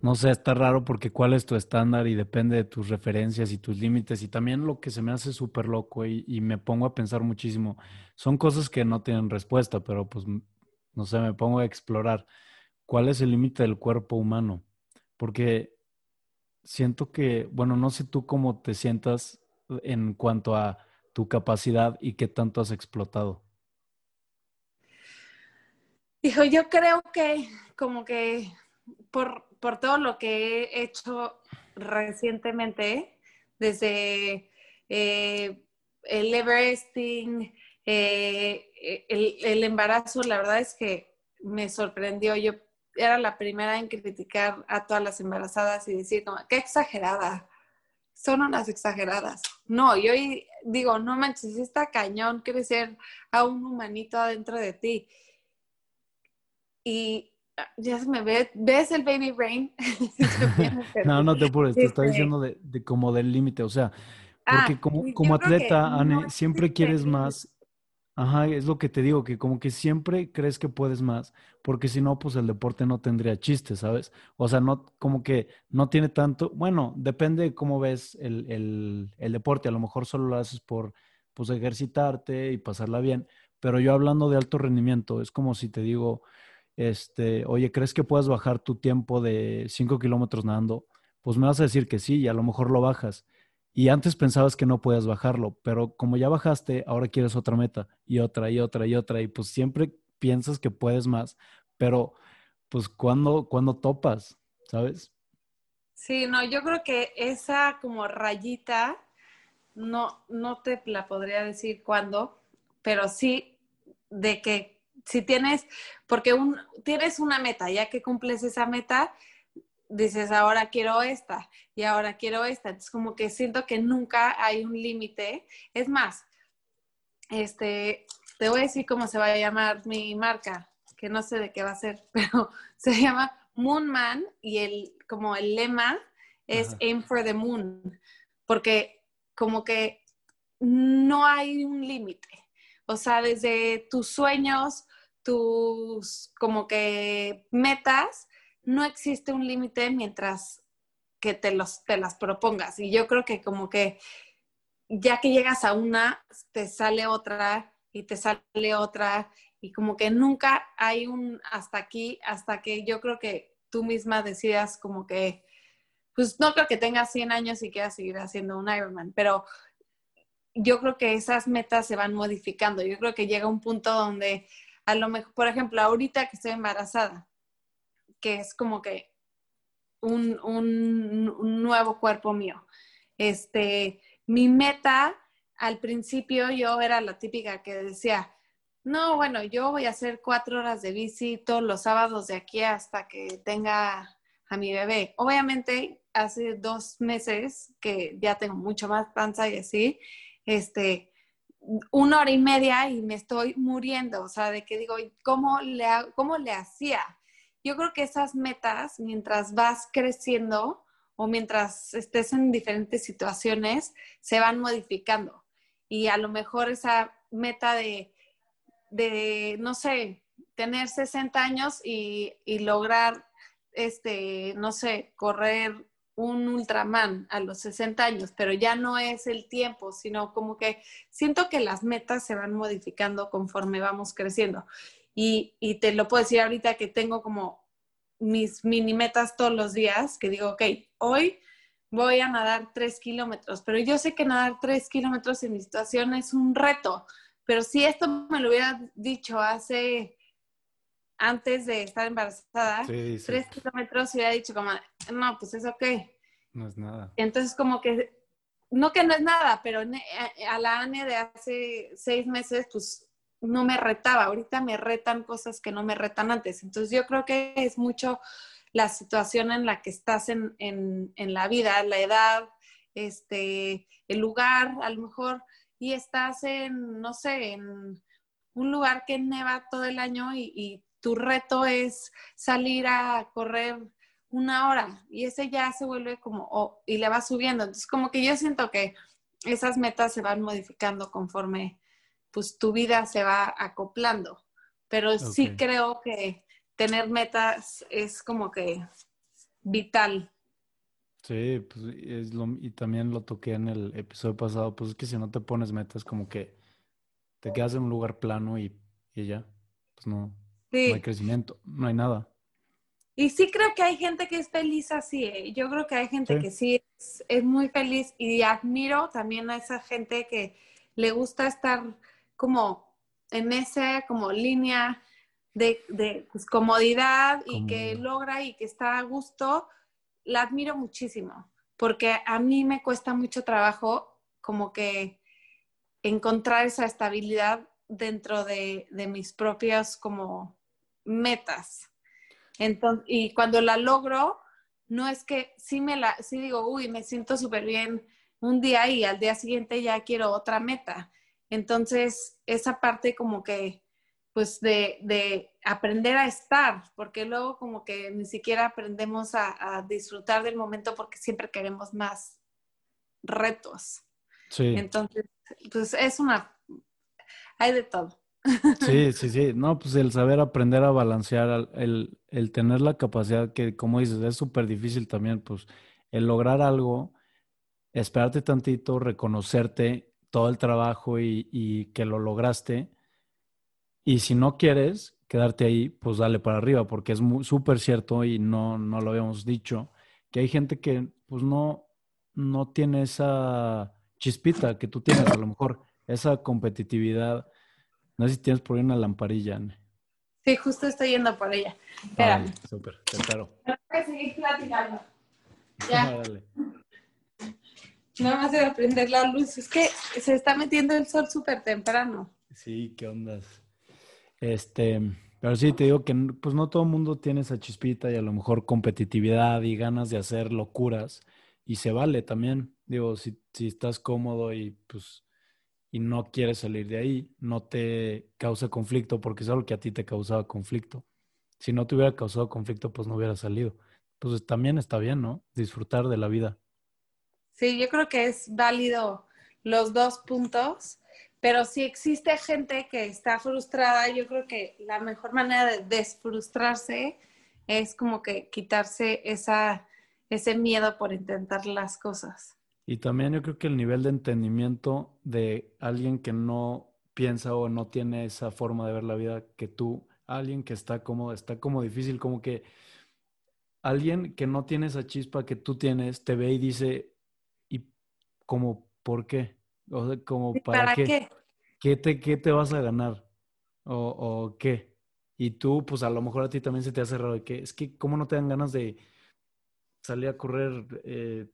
no sé, está raro porque cuál es tu estándar y depende de tus referencias y tus límites y también lo que se me hace súper loco y, y, me pongo a pensar muchísimo, son cosas que no tienen respuesta, pero pues, no sé, me pongo a explorar cuál es el límite del cuerpo humano, porque siento que, bueno, no sé tú cómo te sientas en cuanto a tu capacidad y qué tanto has explotado? Hijo, yo creo que como que por, todo lo que he hecho recientemente, desde eh, el Everesting, eh, el, el, embarazo, la verdad es que me sorprendió. Yo era la primera en criticar a todas las embarazadas y decir, como, qué exagerada son unas exageradas. No, yo digo, no manches, está cañón crecer a un humanito adentro de ti. Y ah, ya se me ve, ¿ves el baby brain? [LAUGHS] [LAUGHS] no, no te apures, te estoy diciendo de, como del límite, o sea, ah, porque como, como atleta, Anne, siempre quieres más Ajá, es lo que te digo, que como que siempre crees que puedes más, porque si no, pues el deporte no tendría chiste, ¿sabes? O sea, no, como que no tiene tanto, bueno, depende de cómo ves el, deporte, a lo mejor solo lo haces por, pues, ejercitarte y pasarla bien, pero yo hablando de alto rendimiento, es como si te digo, este, oye, ¿crees que puedes bajar tu tiempo de 5 kilómetros nadando? Pues me vas a decir que sí, y a lo mejor lo bajas y antes pensabas que no podías bajarlo, pero como ya bajaste, ahora quieres otra meta y otra y otra y otra y pues siempre piensas que puedes más, pero pues cuando cuando topas, ¿sabes? Sí, no, yo creo que esa como rayita no no te la podría decir cuándo, pero sí de que si tienes porque un tienes una meta, ya que cumples esa meta, dices, ahora quiero esta y ahora quiero esta. Entonces, como que siento que nunca hay un límite. Es más, este, te voy a decir cómo se va a llamar mi marca, que no sé de qué va a ser, [LAUGHS] pero se llama Moonman y el, como el lema es Aim for the Moon, porque como que no hay un límite. O sea, desde tus sueños, tus como que metas, no existe un límite mientras que te, los, te las propongas. Y yo creo que como que ya que llegas a una, te sale otra y te sale otra y como que nunca hay un hasta aquí, hasta que yo creo que tú misma decidas como que, pues no creo que tengas 100 años y quieras seguir haciendo un Ironman, pero yo creo que esas metas se van modificando. Yo creo que llega un punto donde a lo mejor, por ejemplo, ahorita que estoy embarazada, que es como que un, un, nuevo cuerpo mío. Este, mi meta al principio yo era la típica que decía, no, bueno, yo voy a hacer cuatro horas de bici todos los sábados de aquí hasta que tenga a mi bebé. Obviamente, hace dos meses que ya tengo mucho más panza y así, este, una hora y media y me estoy muriendo, o sea, de que digo, ¿cómo le, cómo le hacía? Yo creo que esas metas, mientras vas creciendo o mientras estés en diferentes situaciones, se van modificando. Y a lo mejor esa meta de, de no sé, tener 60 años y, y lograr, este, no sé, correr un Ultraman a los 60 años, pero ya no es el tiempo, sino como que siento que las metas se van modificando conforme vamos creciendo. Y, te lo puedo decir ahorita que tengo como mis mini metas todos los días, que digo, ok, hoy voy a nadar tres kilómetros, pero yo sé que nadar tres kilómetros en mi situación es un reto, pero si esto me lo hubiera dicho hace antes de estar embarazada, tres kilómetros, y hubiera dicho como, no, pues eso qué. No es nada. Entonces como que, no que no es nada, pero a la ANE de hace seis meses, pues no me retaba. Ahorita me retan cosas que no me retan antes. Entonces yo creo que es mucho la situación en la que estás en, en, en la vida, la edad, este, el lugar, a lo mejor, y estás en, no sé, en un lugar que neva todo el año y tu reto es salir a correr una hora y ese ya se vuelve como, y le va subiendo. Entonces, como que yo siento que esas metas se van modificando conforme pues tu vida se va acoplando. Pero sí creo que tener metas es como que vital. Sí, pues es lo, y también lo toqué en el episodio pasado, pues es que si no te pones metas como que te quedas en un lugar plano y, y ya, pues no, no hay crecimiento, no hay nada. Y sí creo que hay gente que es feliz así. ¿eh? Yo creo que hay gente que sí es, muy feliz y admiro también a esa gente que le gusta estar como en esa como línea de, de pues, comodidad y que logra y que está a gusto. La admiro muchísimo porque a mí me cuesta mucho trabajo como que encontrar esa estabilidad dentro de, de mis propias como metas. Entonces, y cuando la logro, no es que sí me la, sí digo, uy, me siento súper bien un día y al día siguiente ya quiero otra meta. Entonces, esa parte como que, pues de, de aprender a estar, porque luego como que ni siquiera aprendemos a, a, disfrutar del momento porque siempre queremos más retos. Sí. Entonces, pues es una, hay de todo. Sí, sí, sí. [LAUGHS] No, pues el saber aprender a balancear, el, el tener la capacidad que, como dices, es súper difícil también, pues el lograr algo, esperarte tantito, reconocerte todo el trabajo y, y que lo lograste. Y si no quieres quedarte ahí, pues dale para arriba, porque es súper cierto y no, no lo habíamos dicho, que hay gente que pues no, no tiene esa chispita que tú tienes, a lo mejor, esa competitividad no sé si tienes por ahí una lamparilla, Anne. Sí, justo estoy yendo por ella. Espera. Súper, te espero. Tengo que seguir platicando. Ya. [LAUGHS] Dale. Nada más de prender la luz. Es que se está metiendo el sol súper temprano. Sí, qué ondas. Este, pero sí, te digo que pues no todo el mundo tiene esa chispita y a lo mejor competitividad y ganas de hacer locuras. Y se vale también. Digo, si, si estás cómodo y pues y no quieres salir de ahí, no te causa conflicto porque es algo que a ti te causaba conflicto. Si no te hubiera causado conflicto, pues no hubiera salido. Pues también está bien, ¿no? Disfrutar de la vida. Sí, yo creo que es válido los dos puntos, pero si existe gente que está frustrada, yo creo que la mejor manera de desfrustrarse es como que quitarse esa, ese miedo por intentar las cosas. Y también yo creo que el nivel de entendimiento de alguien que no piensa o no tiene esa forma de ver la vida que tú, alguien que está como, está como difícil, como que alguien que no tiene esa chispa que tú tienes, te ve y dice, ¿y como por qué? O sea, como para, qué? qué? te, ¿Qué te vas a ganar? ¿O, o qué? Y tú, pues a lo mejor a ti también se te hace raro de que es que, ¿cómo no te dan ganas de salir a correr eh,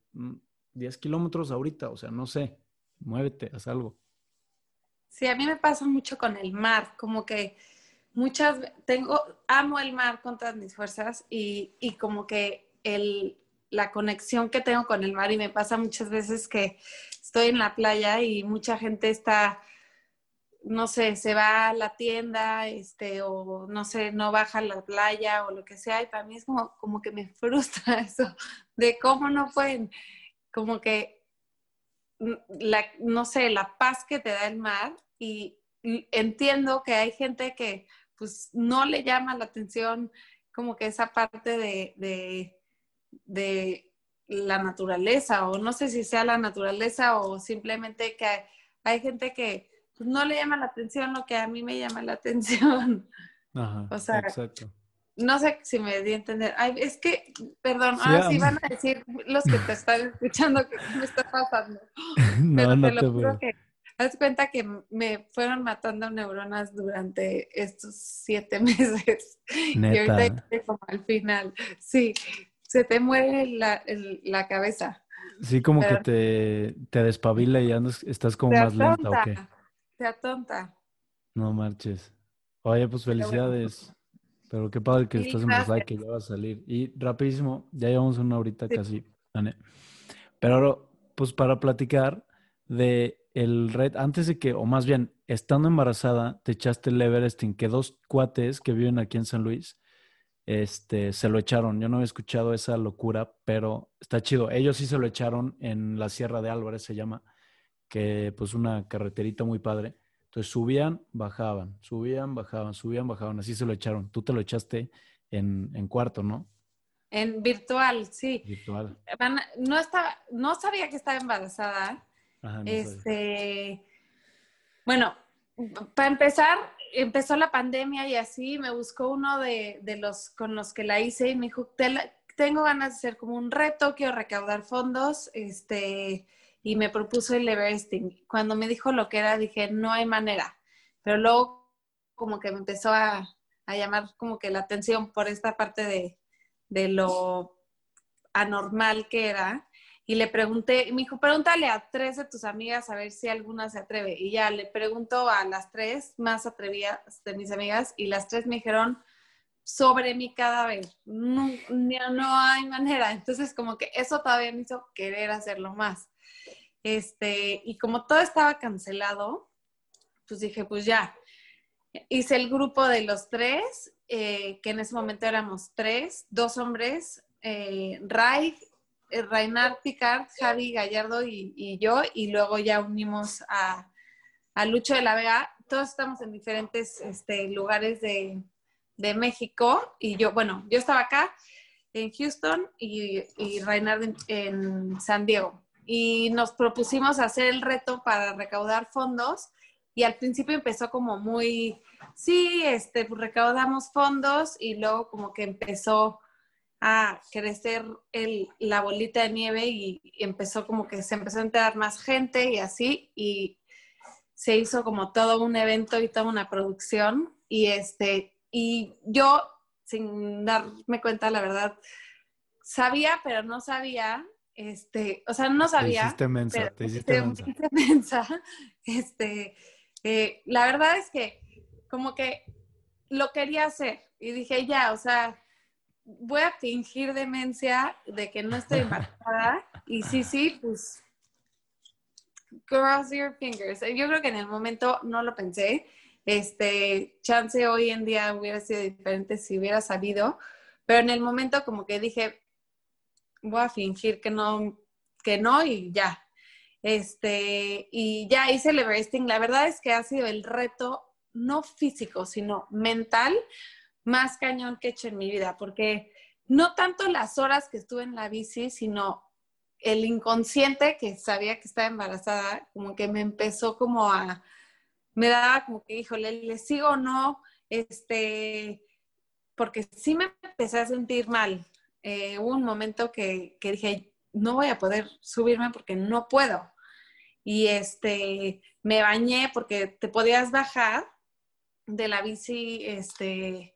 10 kilómetros ahorita? O sea, no sé, muévete, haz algo. Sí, a mí me pasa mucho con el mar, como que muchas, tengo, amo el mar con todas mis fuerzas y, y como que el, la conexión que tengo con el mar y me pasa muchas veces que estoy en la playa y mucha gente está no sé, se va a la tienda, este, o no sé, no baja a la playa o lo que sea, y para mí es como, como que me [LAUGHS] frustra eso, de cómo no pueden, como que, la, no sé, la paz que te da el mar, y, entiendo que hay gente que pues no le llama la atención como que esa parte de, de, de la naturaleza, o no sé si sea la naturaleza o simplemente que hay gente que pues no le llama la atención lo que a mí me llama la [LAUGHS] atención. Ajá, o sea, exacto. No sé si me di a entender. Ay, es que, perdón, ahora sí van [LAUGHS] a decir los que te están escuchando que me está pasando. [LAUGHS] no, Pero no te lo juro que haz cuenta que me fueron matando neuronas durante estos siete meses. Neta. Y ahorita como al final. Sí, se te muere la, la cabeza. Sí, como que te, te despabila y ya estás como más lenta, ¿o qué? Sea tonta. No marches. Oye, pues felicidades. Pero qué padre que estás en Mosaic, que ya va a salir. Y rapidísimo, ya llevamos una horita casi, Pero ahora, pues para platicar de el red, antes de que, o más bien, estando embarazada, te echaste el Everesting, que dos cuates que viven aquí en San Luis, este, se lo echaron. Yo no he escuchado esa locura, pero está chido. Ellos sí se lo echaron en la Sierra de Álvarez, se llama que pues una carreterita muy padre. Entonces subían, bajaban, subían, bajaban, subían, bajaban, así se lo echaron. Tú te lo echaste en, en cuarto, ¿no? En virtual, sí. Virtual. No estaba, no sabía que estaba embarazada. este, bueno, para empezar, empezó la pandemia y así me buscó uno de, de los con los que la hice y me dijo, tengo ganas de hacer como un reto, quiero recaudar fondos, este, y me propuso el Everesting. Cuando me dijo lo que era, dije, no hay manera. Pero luego como que me empezó a, llamar como que la atención por esta parte de, de, lo anormal que era. Y le pregunté, me dijo, pregúntale a tres de tus amigas a ver si alguna se atreve. Y ya le pregunto a las tres más atrevidas de mis amigas y las tres me dijeron sobre mi cadáver. No, no hay manera. Entonces como que eso todavía me hizo querer hacerlo más. Este, y como todo estaba cancelado, pues dije, pues ya. Hice el grupo de los tres, eh, que en ese momento éramos tres, dos hombres, eh, Reinhard Picard, Javi Gallardo y, yo, y luego ya unimos a, Lucho de la Vega. Todos estamos en diferentes este, lugares de, México y yo, bueno, yo estaba acá en Houston y, y en San Diego y nos propusimos hacer el reto para recaudar fondos y al principio empezó como muy, sí, este, pues recaudamos fondos y luego como que empezó a crecer el, la bolita de nieve y, empezó como que se empezó a enterar más gente y así y se hizo como todo un evento y toda una producción y este, y yo sin darme cuenta, la verdad, sabía, pero no sabía este, o sea, no sabía. Te hiciste mensa, te hiciste mensa. [LAUGHS] Este, eh, la verdad es que como que lo quería hacer y dije, ya, o sea, voy a fingir demencia de que no estoy embarazada y sí, sí, pues cross your fingers. Yo creo que en el momento no lo pensé. Este, chance hoy en día hubiera sido diferente si hubiera sabido, pero en el momento como que dije, voy a fingir que no, que no y ya. Este, y ya hice el Everesting. La verdad es que ha sido el reto no físico, sino mental más cañón que he hecho en mi vida, porque no tanto las horas que estuve en la bici, sino el inconsciente que sabía que estaba embarazada, como que me empezó como a, me daba como que, híjole, ¿le sigo o no? Este, porque sí me empecé a sentir mal. Eh, hubo un momento que, que, dije, no voy a poder subirme porque no puedo. Y este, me bañé porque te podías bajar de la bici, este,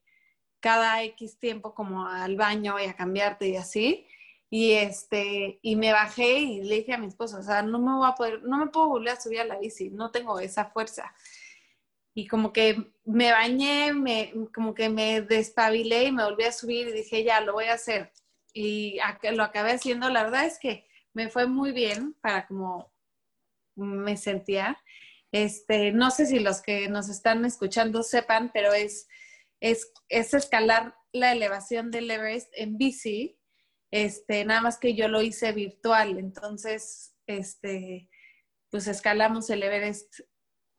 cada X tiempo como al baño y a cambiarte y así. Y este, y me bajé y le dije a mi esposo, o sea, no me voy a poder, no me puedo volver a subir a la bici, no tengo esa fuerza. Y como que me bañé, me, como que me despabilé y me volví a subir y dije, ya, lo voy a hacer. Y lo acabé haciendo, la verdad es que me fue muy bien para como me sentía. Este, no sé si los que nos están escuchando sepan, pero es, es, es escalar la elevación del Everest en bici, este, nada más que yo lo hice virtual, entonces, este, pues escalamos el Everest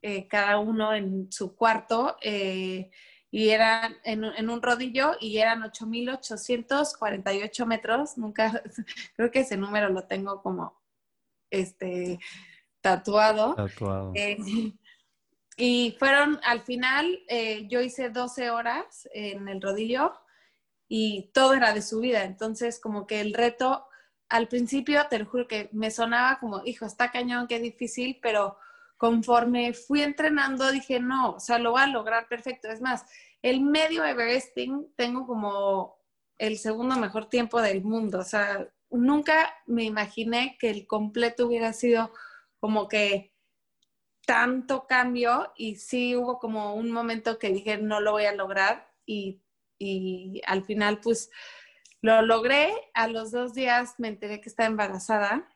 eh, cada uno en su cuarto eh, y eran en, en, un rodillo y eran 8.848 metros, nunca, [LAUGHS] creo que ese número lo tengo como, este, tatuado. Tatuado. Eh, y fueron, al final, eh, yo hice 12 horas en el rodillo y todo era de subida. Entonces, como que el reto, al principio, te lo juro que me sonaba como, hijo, está cañón, qué difícil, pero conforme fui entrenando, dije, no, o sea, lo voy a lograr perfecto. Es más, el medio Everesting tengo como el segundo mejor tiempo del mundo. O sea, nunca me imaginé que el completo hubiera sido como que tanto cambio y sí hubo como un momento que dije no lo voy a lograr y, y al final pues lo logré. A los dos días me enteré que estaba embarazada.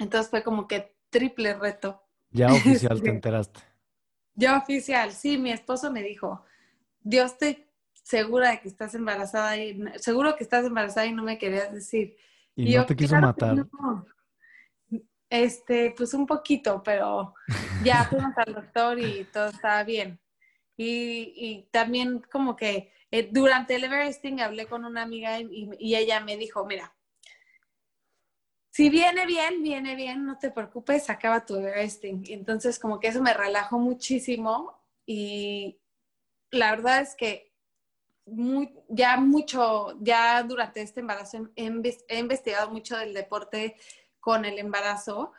Entonces fue como que triple reto. Ya oficial [LAUGHS] te enteraste. Ya oficial, sí, mi esposo me dijo, Dios estoy segura de que estás embarazada y seguro que estás embarazada y no me querías decir. Y, no te quiso matar. Este, pues un poquito, pero ya fuimos al doctor y todo estaba bien. Y, y también como que eh, durante el Everesting hablé con una amiga y, ella me dijo, mira, si viene bien, viene bien, no te preocupes, acaba tu Everesting. Entonces como que eso me relajó muchísimo y la verdad es que muy, ya mucho, ya durante este embarazo he investigado mucho del deporte con el embarazo.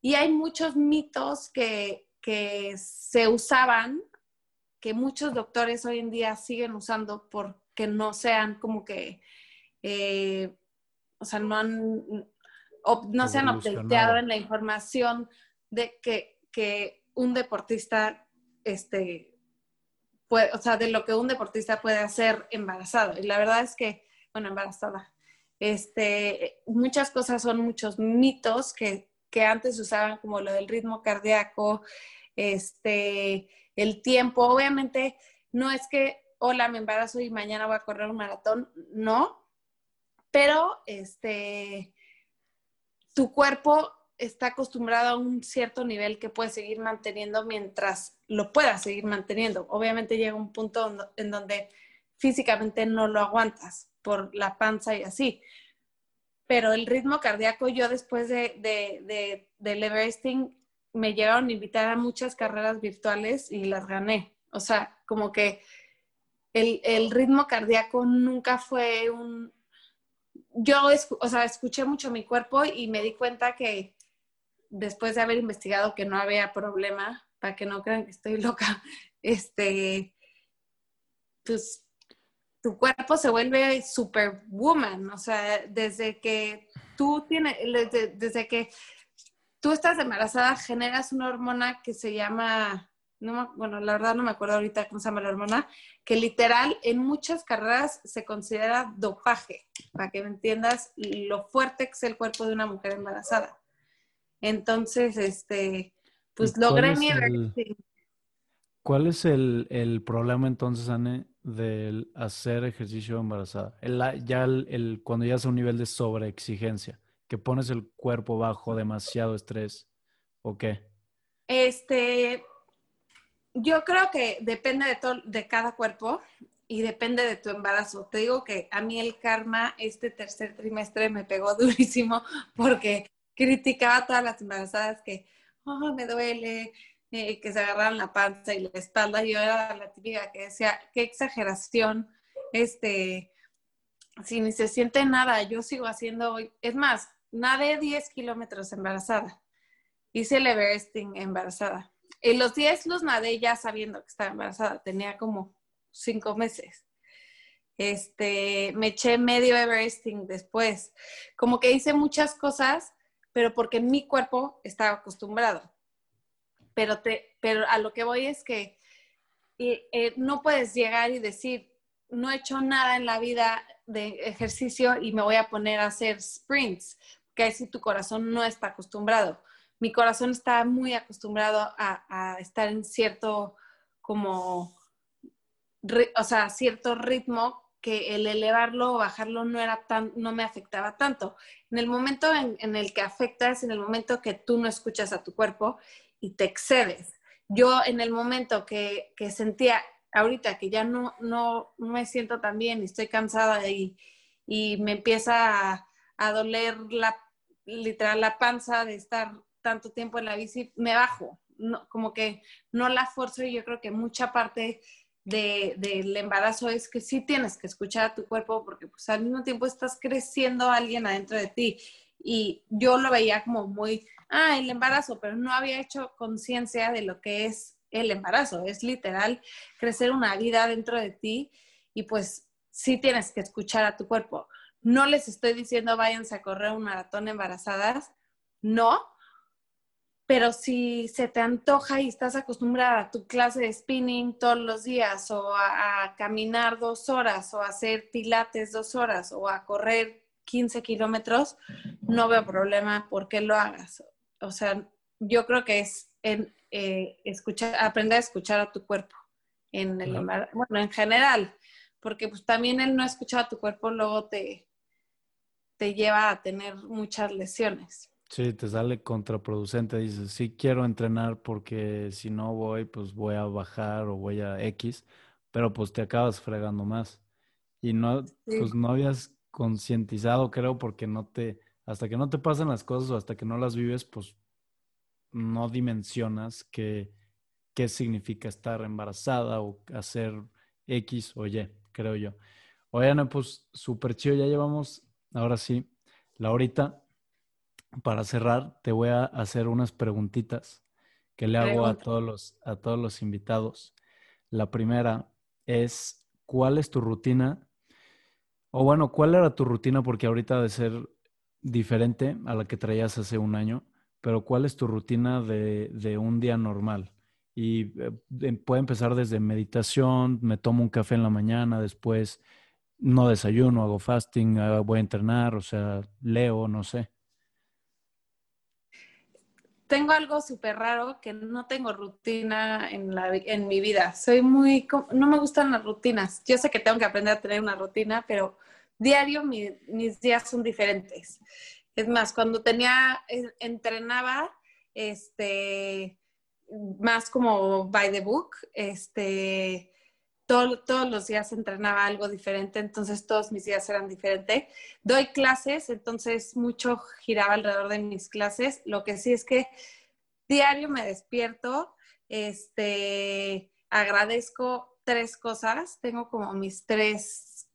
Y hay muchos mitos que, que se usaban, que muchos doctores hoy en día siguen usando porque no sean como que, eh, o sea, no han, no se han updateado en la información de que, que un deportista, este, puede, o sea, de lo que un deportista puede hacer embarazado. Y la verdad es que, bueno, embarazada, este, muchas cosas son muchos mitos que, que antes usaban como lo del ritmo cardíaco, este, el tiempo. Obviamente no es que, hola, me embarazo y mañana voy a correr un maratón, no, pero este, tu cuerpo está acostumbrado a un cierto nivel que puedes seguir manteniendo mientras lo puedas seguir manteniendo. Obviamente llega un punto en donde físicamente no lo aguantas por la panza y así. Pero el ritmo cardíaco, yo después de, de, del Everesting, me llegaron a invitar a muchas carreras virtuales y las gané. O sea, como que el, el ritmo cardíaco nunca fue un... Yo, o sea, escuché mucho mi cuerpo y me di cuenta que después de haber investigado que no había problema, para que no crean que estoy loca, [LAUGHS] este, pues tu cuerpo se vuelve superwoman, o sea, desde que tú tienes, desde, que tú estás embarazada, generas una hormona que se llama, no, bueno, la verdad no me acuerdo ahorita cómo se llama la hormona, que literal en muchas carreras se considera dopaje, para que me entiendas lo fuerte que es el cuerpo de una mujer embarazada. Entonces, este, pues logré mi... ¿Cuál es el, el problema entonces, Anne, del hacer ejercicio embarazada? El, ya el, cuando ya es un nivel de sobreexigencia, que pones el cuerpo bajo demasiado estrés, ¿o qué? Este, yo creo que depende de, todo, de cada cuerpo y depende de tu embarazo. Te digo que a mí el karma este tercer trimestre me pegó [LAUGHS] durísimo porque criticaba a todas las embarazadas que, oh, me duele, eh, que se agarraran la panza y la espalda. Yo era la típica que decía, qué exageración, este, si ni se siente nada, yo sigo haciendo, es más, nadé 10 kilómetros embarazada. Hice el Everesting embarazada. Y los 10 los nadé ya sabiendo que estaba embarazada, tenía como 5 meses. Este, me eché medio Everesting después. Como que hice muchas cosas, pero porque mi cuerpo estaba acostumbrado. Pero, te, pero a lo que voy es que eh, no puedes llegar y decir, no he hecho nada en la vida de ejercicio y me voy a poner a hacer sprints, que si tu corazón no está acostumbrado. Mi corazón está muy acostumbrado a, estar en cierto como, o sea, cierto ritmo que el elevarlo o bajarlo no era tan, no me afectaba tanto. En el momento en, el que afecta es en el momento que tú no escuchas a tu cuerpo y te excedes. Yo en el momento que, que sentía ahorita que ya no, no, me siento tan bien y estoy cansada y, y me empieza a, doler la, literal la panza de estar tanto tiempo en la bici, me bajo. No, como que no la forzo y yo creo que mucha parte de, del embarazo es que sí tienes que escuchar a tu cuerpo porque pues al mismo tiempo estás creciendo alguien adentro de ti. Y yo lo veía como muy, ah, el embarazo, pero no había hecho conciencia de lo que es el embarazo, es literal crecer una vida dentro de ti y pues sí tienes que escuchar a tu cuerpo. No les estoy diciendo váyanse a correr un maratón embarazadas, no, pero si se te antoja y estás acostumbrada a tu clase de spinning todos los días o a, caminar dos horas o a hacer pilates dos horas o a correr 15 kilómetros, no veo problema por qué lo hagas. O sea, yo creo que es en, eh, escuchar, aprender a escuchar a tu cuerpo en el bueno, en general, porque pues también el no escuchar a tu cuerpo luego te, te lleva a tener muchas lesiones. Sí, te sale contraproducente. Dices, sí quiero entrenar porque si no voy, pues voy a bajar o voy a X, pero pues te acabas fregando más. Y no, pues no habías concientizado, creo, porque no te, hasta que no te pasan las cosas o hasta que no las vives, pues no dimensionas qué, qué significa estar embarazada o hacer X o Y, creo yo. Oigan, pues súper chido, ya llevamos, ahora sí, la horita. Para cerrar, te voy a hacer unas preguntitas que le hago a todos, los, a todos los invitados. La primera es, ¿cuál es tu rutina? O bueno, ¿cuál era tu rutina? Porque ahorita de ser diferente a la que traías hace un año pero ¿cuál es tu rutina de, un día normal? Y eh, puede empezar desde meditación, me tomo un café en la mañana, después no desayuno, hago fasting, ah, voy a entrenar, o sea, leo, no sé. Tengo algo súper raro que no tengo rutina en, la, en mi vida. Soy muy, no me gustan las rutinas. Yo sé que tengo que aprender a tener una rutina, pero diario mis días son diferentes. Es más, cuando tenía, eh, entrenaba, este, más como by the book, este, todos los días entrenaba algo diferente, entonces todos mis días eran diferentes. Doy clases, entonces mucho giraba alrededor de mis clases. Lo que sí es que diario me despierto, este, agradezco tres cosas, tengo como mis tres,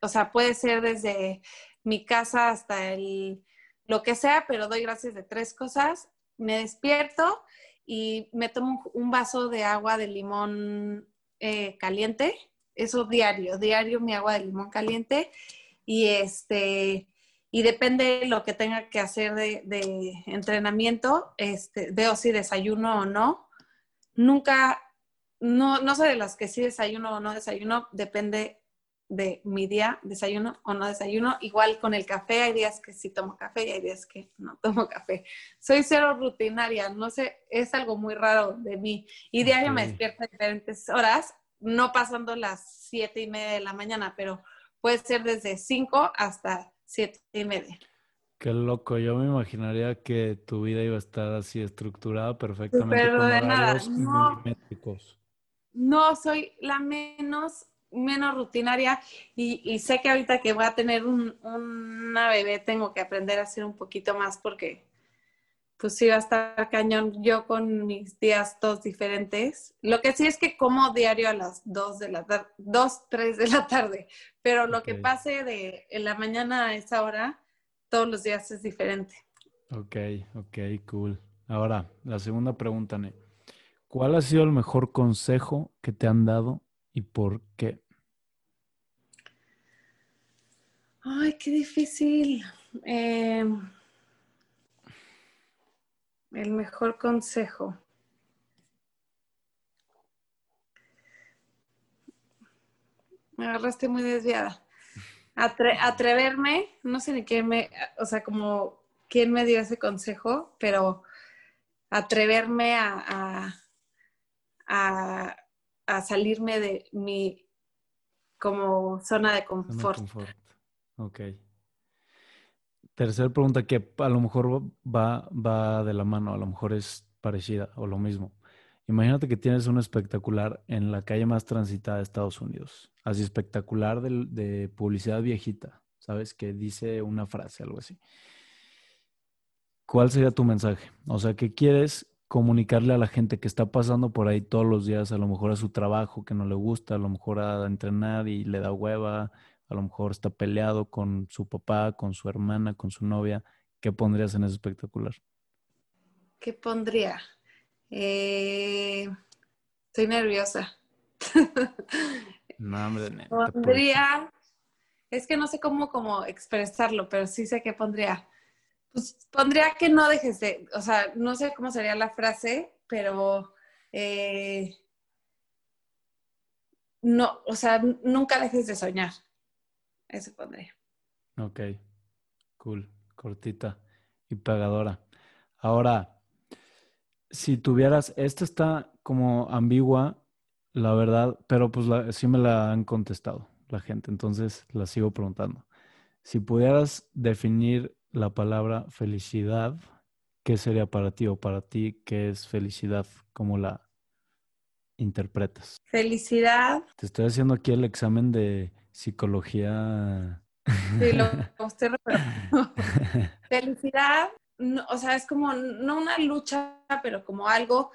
o sea, puede ser desde mi casa hasta el lo que sea, pero doy gracias de tres cosas. Me despierto y me tomo un vaso de agua de limón eh, caliente. Eso diario, diario mi agua de limón caliente. Y este, y depende de lo que tenga que hacer de, entrenamiento, este, veo si desayuno o no. Nunca, no, no sé de las que sí desayuno o no desayuno, depende de mi día, desayuno o no desayuno. Igual con el café, hay días que sí tomo café y hay días que no [LAUGHS] tomo café. Soy cero rutinaria, no sé, es algo muy raro de mí. Y diario me despierto a diferentes horas, no pasando las siete y media de la mañana, pero puede ser desde cinco hasta siete y media. Qué loco, yo me imaginaría que tu vida iba a estar así estructurada perfectamente con horarios no, No, soy la menos menos rutinaria y, sé que ahorita que voy a tener una bebé tengo que aprender a hacer un poquito más porque pues sí va a estar cañón yo con mis días todos diferentes. Lo que sí es que como diario a las 2 de la tarde, 2, 3 de la tarde, pero lo que pase de en la mañana a esa hora, todos los días es diferente. Ok, ok, cool. Ahora, la segunda pregunta, Ne. ¿Cuál ha sido el mejor consejo que te han dado y por qué? Ay, qué difícil. Eh, el mejor consejo. Me agarraste muy desviada. atreverme, no sé ni quién me, o sea, como quién me dio ese consejo, pero atreverme a, a, a, salirme de mi como zona de confort. Zona de confort. Ok. Tercera pregunta que a lo mejor va, va de la mano, a lo mejor es parecida o lo mismo. Imagínate que tienes un espectacular en la calle más transitada de Estados Unidos, así espectacular de publicidad viejita, ¿sabes? Que dice una frase, algo así. ¿Cuál sería tu mensaje? O sea, ¿qué quieres comunicarle a la gente que está pasando por ahí todos los días, a lo mejor a su trabajo que no le gusta, a lo mejor a entrenar y le da hueva, a lo mejor está peleado con su papá, con su hermana, con su novia, ¿qué pondrías en ese espectacular? ¿Qué pondría? Eh, estoy nerviosa. [LAUGHS] no, hombre, pondría, es que no sé cómo, cómo expresarlo, pero sí sé que pondría. Pues pondría que no dejes de, o sea, no sé cómo sería la frase, pero eh, no, o sea, nunca dejes de soñar. Eso pondría. Ok, cool, cortita y pegadora. Ahora, si tuvieras, esta está como ambigua, la verdad, pero pues sí me la han contestado la gente, entonces la sigo preguntando. Si pudieras definir la palabra felicidad, ¿qué sería para ti o para ti qué es felicidad? ¿Cómo la interpretas? Felicidad. Te estoy haciendo aquí el examen de psicología. Sí, lo [LAUGHS] [LAUGHS] Felicidad, o sea, es como no una lucha, pero como algo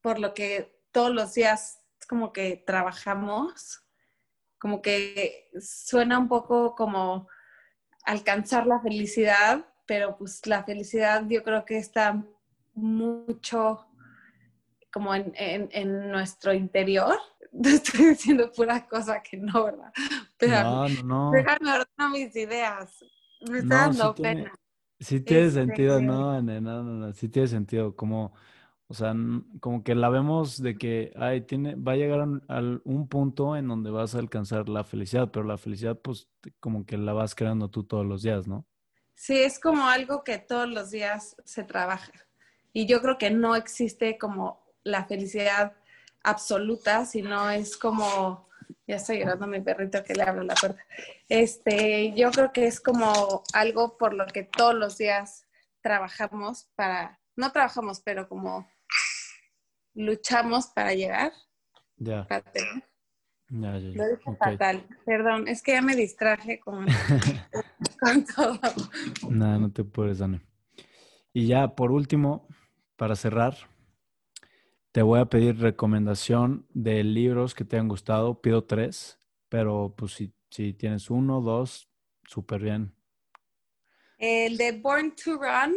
por lo que todos los días es como que trabajamos, como que suena un poco como alcanzar la felicidad, pero pues la felicidad yo creo que está mucho como en, en nuestro interior [LAUGHS] estoy diciendo pura cosa que no, ¿verdad? Pero no, no, no. Déjame ordenar mis ideas. Me está dando pena. sí tiene sentido, no, no, no, no, sí tiene sentido, como, o sea, como que la vemos de que, ay, tiene, va a llegar a un punto en donde vas a alcanzar la felicidad, pero la felicidad, pues, como que la vas creando tú todos los días, ¿no? Sí, es como algo que todos los días se trabaja. Y yo creo que no existe como la felicidad absoluta, sino es como, ya estoy llorando a mi perrito que le abro la puerta. Este, yo creo que es como algo por lo que todos los días trabajamos para, no trabajamos, pero como luchamos para llegar. Ya. Ya, ya, Lo dije fatal. Perdón, es que ya me distraje con, [LAUGHS] con todo. No, no te puedes, Dani. Y ya, por último, para cerrar, te voy a pedir recomendación de libros que te han gustado. Pido tres, pero pues si, si tienes uno, dos, súper bien. El de Born to Run.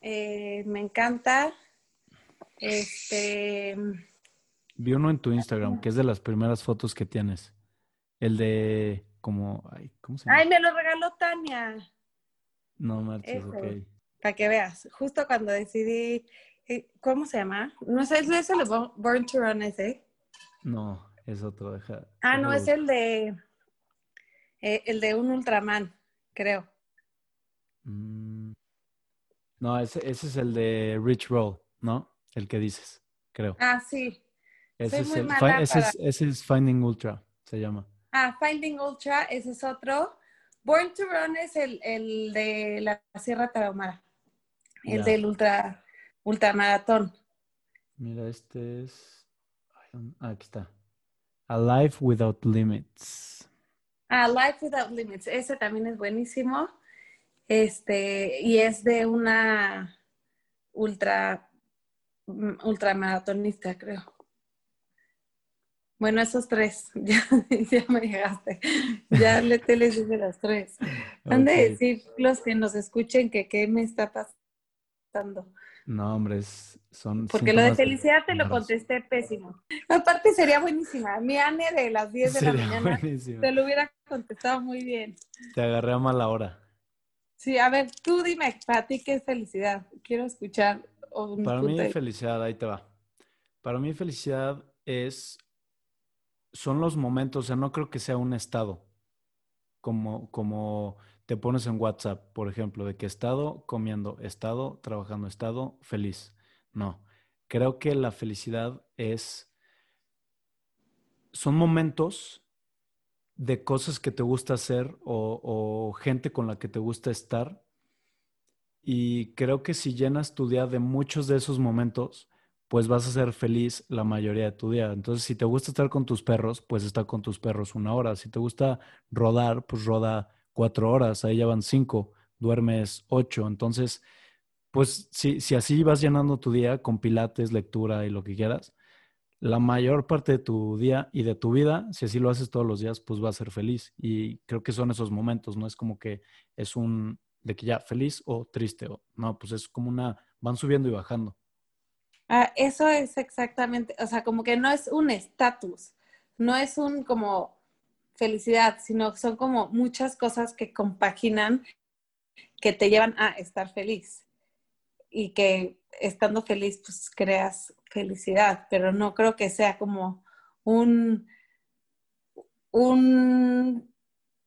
Eh, me encanta. Este. Vi uno en tu Instagram, que es de las primeras fotos que tienes. El de como. Ay, ¿cómo se llama? Ay, me lo regaló Tania. No marches, ok. Para que veas, justo cuando decidí ¿Cómo se llama? No ¿es el de Born to Run ese? No, es otro. Deja, ah, no, es el de eh, el de un Ultraman, creo. Mm. No, ese, ese, es el de Rich Roll, ¿no? El que dices, creo. Ah, sí. Ese, es, el, ese, es, ese es Finding Ultra, se llama. Ah, Finding Ultra, ese es otro. Born to Run es el, el de la Sierra Tarahumara. El del Ultra ultramaratón. Mira, este es. Ah, aquí está. A Life Without Limits. A Life Without Limits. Ese también es buenísimo. Este, y es de una ultra, mm, ultramaratonista, creo. Bueno, esos tres, [LAUGHS] ya, ya me llegaste. Ya le te les dice las tres. Han de decir los que nos escuchen que qué me está pasando. No, hombre, son. Porque lo de felicidad te lo contesté pésimo. Aparte sería buenísima. Mi Anne de las 10 de la mañana te lo hubiera contestado muy bien. Te agarré a mala hora. Sí, a ver, tú dime, para ti qué es felicidad. Quiero escuchar. para mí felicidad, ahí te va. Para mí felicidad es, son los momentos, o sea, no creo que sea un estado, como, como te pones en WhatsApp, por ejemplo, de que estado comiendo, estado trabajando, estado feliz. No, creo que la felicidad es, son momentos de cosas que te gusta hacer o, gente con la que te gusta estar. Y creo que si llenas tu día de muchos de esos momentos, pues vas a ser feliz la mayoría de tu día. Entonces, si te gusta estar con tus perros, pues está con tus perros una hora. Si te gusta rodar, pues roda cuatro horas. Ahí ya van cinco. Duermes ocho. Entonces, pues si, si así vas llenando tu día con pilates, lectura y lo que quieras, la mayor parte de tu día y de tu vida, si así lo haces todos los días, pues va a ser feliz. Y creo que son esos momentos, no es como que es un de que ya feliz o triste, o no, pues es como una, van subiendo y bajando. Ah, eso es exactamente, o sea, como que no es un estatus, no es un como felicidad, sino son como muchas cosas que compaginan que te llevan a estar feliz y que estando feliz pues creas felicidad, pero no creo que sea como un, un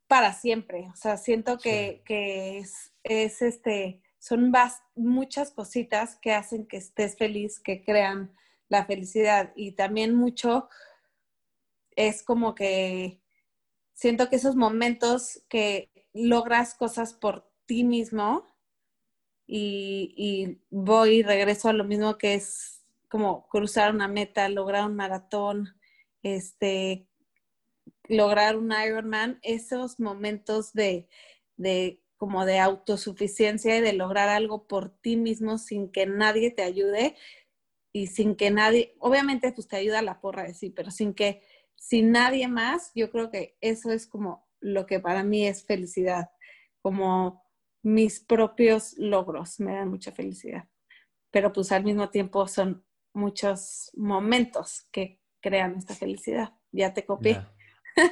para siempre. O sea, siento que, es, es, este, son muchas cositas que hacen que estés feliz, que crean la felicidad. Y también mucho es como que siento que esos momentos que logras cosas por ti mismo y, voy y regreso a lo mismo que es como cruzar una meta, lograr un maratón, este, lograr un Ironman, esos momentos de, de como de autosuficiencia y de lograr algo por ti mismo sin que nadie te ayude y sin que nadie, obviamente pues te ayuda la porra de sí, pero sin que, sin nadie más, yo creo que eso es como lo que para mí es felicidad, como mis propios logros me dan mucha felicidad, pero pues al mismo tiempo son muchos momentos que crean esta felicidad. Ya te copié.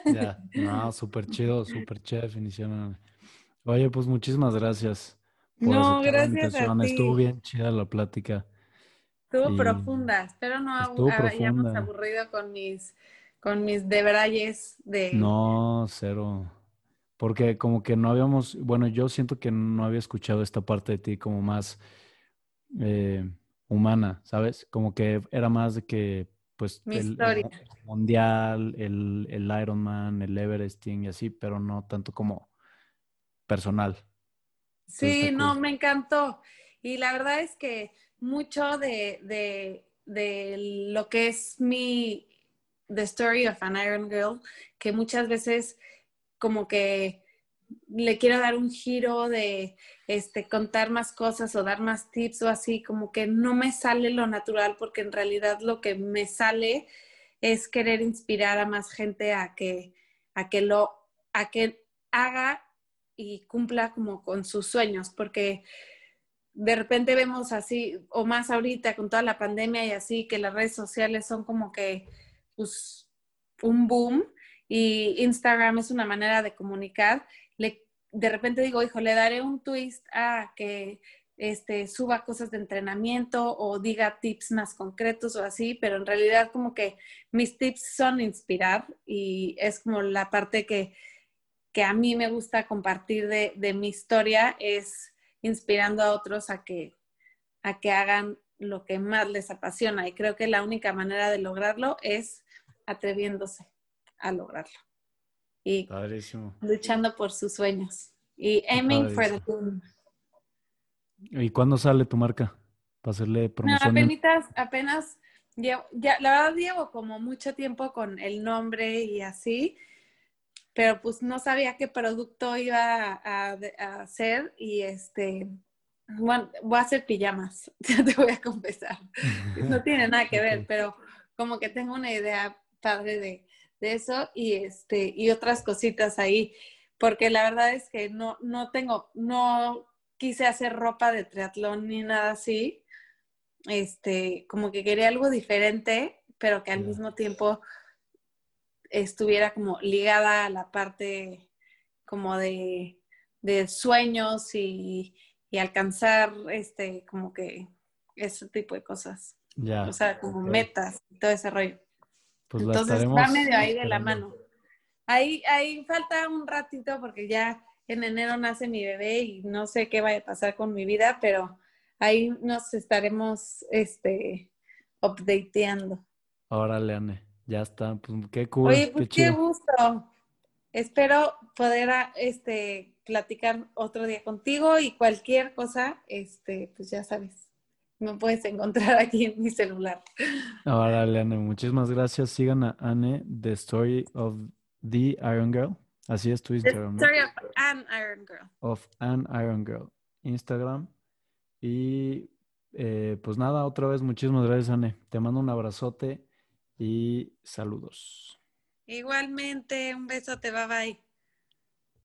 Ya, no, súper chido, súper chida definición. Oye, pues muchísimas gracias. no, gracias a ti. Estuvo bien chida la plática. Estuvo profunda. Espero no hayamos aburrido con mis, con mis debrayes de... No, cero. Porque como que no habíamos, bueno, yo siento que no había escuchado esta parte de ti como más... Eh, humana, ¿sabes? Como que era más de que, pues, el, mundial, el, el Ironman, el Everesting y así, pero no tanto como personal. Sí, no, me encantó. Y la verdad es que mucho de, de, de lo que es mi The Story of an Iron Girl, que muchas veces como que le quiero dar un giro de este, contar más cosas o dar más tips o así, como que no me sale lo natural porque en realidad lo que me sale es querer inspirar a más gente a que, a que lo, a que haga y cumpla como con sus sueños, porque de repente vemos así, o más ahorita con toda la pandemia y así, que las redes sociales son como que pues, un boom y Instagram es una manera de comunicar. De repente digo, hijo, le daré un twist a que este, suba cosas de entrenamiento o diga tips más concretos o así, pero en realidad como que mis tips son inspirar y es como la parte que, que a mí me gusta compartir de, de, mi historia, es inspirando a otros a que, a que hagan lo que más les apasiona. Y creo que la única manera de lograrlo es atreviéndose a lograrlo y luchando por sus sueños y aiming for the moon. ¿Y cuándo sale tu marca? Para hacerle promoción. No, apenas, apenas ya, la verdad llevo como mucho tiempo con el nombre y así, pero pues no sabía qué producto iba a, hacer y este, Bueno, voy a hacer pijamas, [LAUGHS] ya te voy a confesar. [LAUGHS] No tiene nada que ver, pero como que tengo una idea padre de, de eso y este y otras cositas ahí, porque la verdad es que no no tengo no quise hacer ropa de triatlón ni nada así. Este, como que quería algo diferente, pero que al mismo tiempo estuviera como ligada a la parte como de, de sueños y, y, alcanzar este como que ese tipo de cosas. Ya. O sea, como metas y todo ese rollo. Pues Entonces va medio ahí de la mano. Ahí, ahí falta un ratito porque ya en enero nace mi bebé y no sé qué vaya a pasar con mi vida, pero ahí nos estaremos este updateando. Órale, Anne, ya está. Pues qué cool. Oye, pues qué, gusto. Espero poder este platicar otro día contigo y cualquier cosa, este, pues ya sabes me puedes encontrar aquí en mi celular. Ahora, Anne, muchísimas gracias. Sigan a Anne, The Story of the Iron Girl. Así es tu Instagram. The Story of an Iron Girl. Of an Iron Girl. Instagram. Y eh, pues nada, otra vez muchísimas gracias, Anne. Te mando un abrazote y saludos. Igualmente, un besote, bye bye.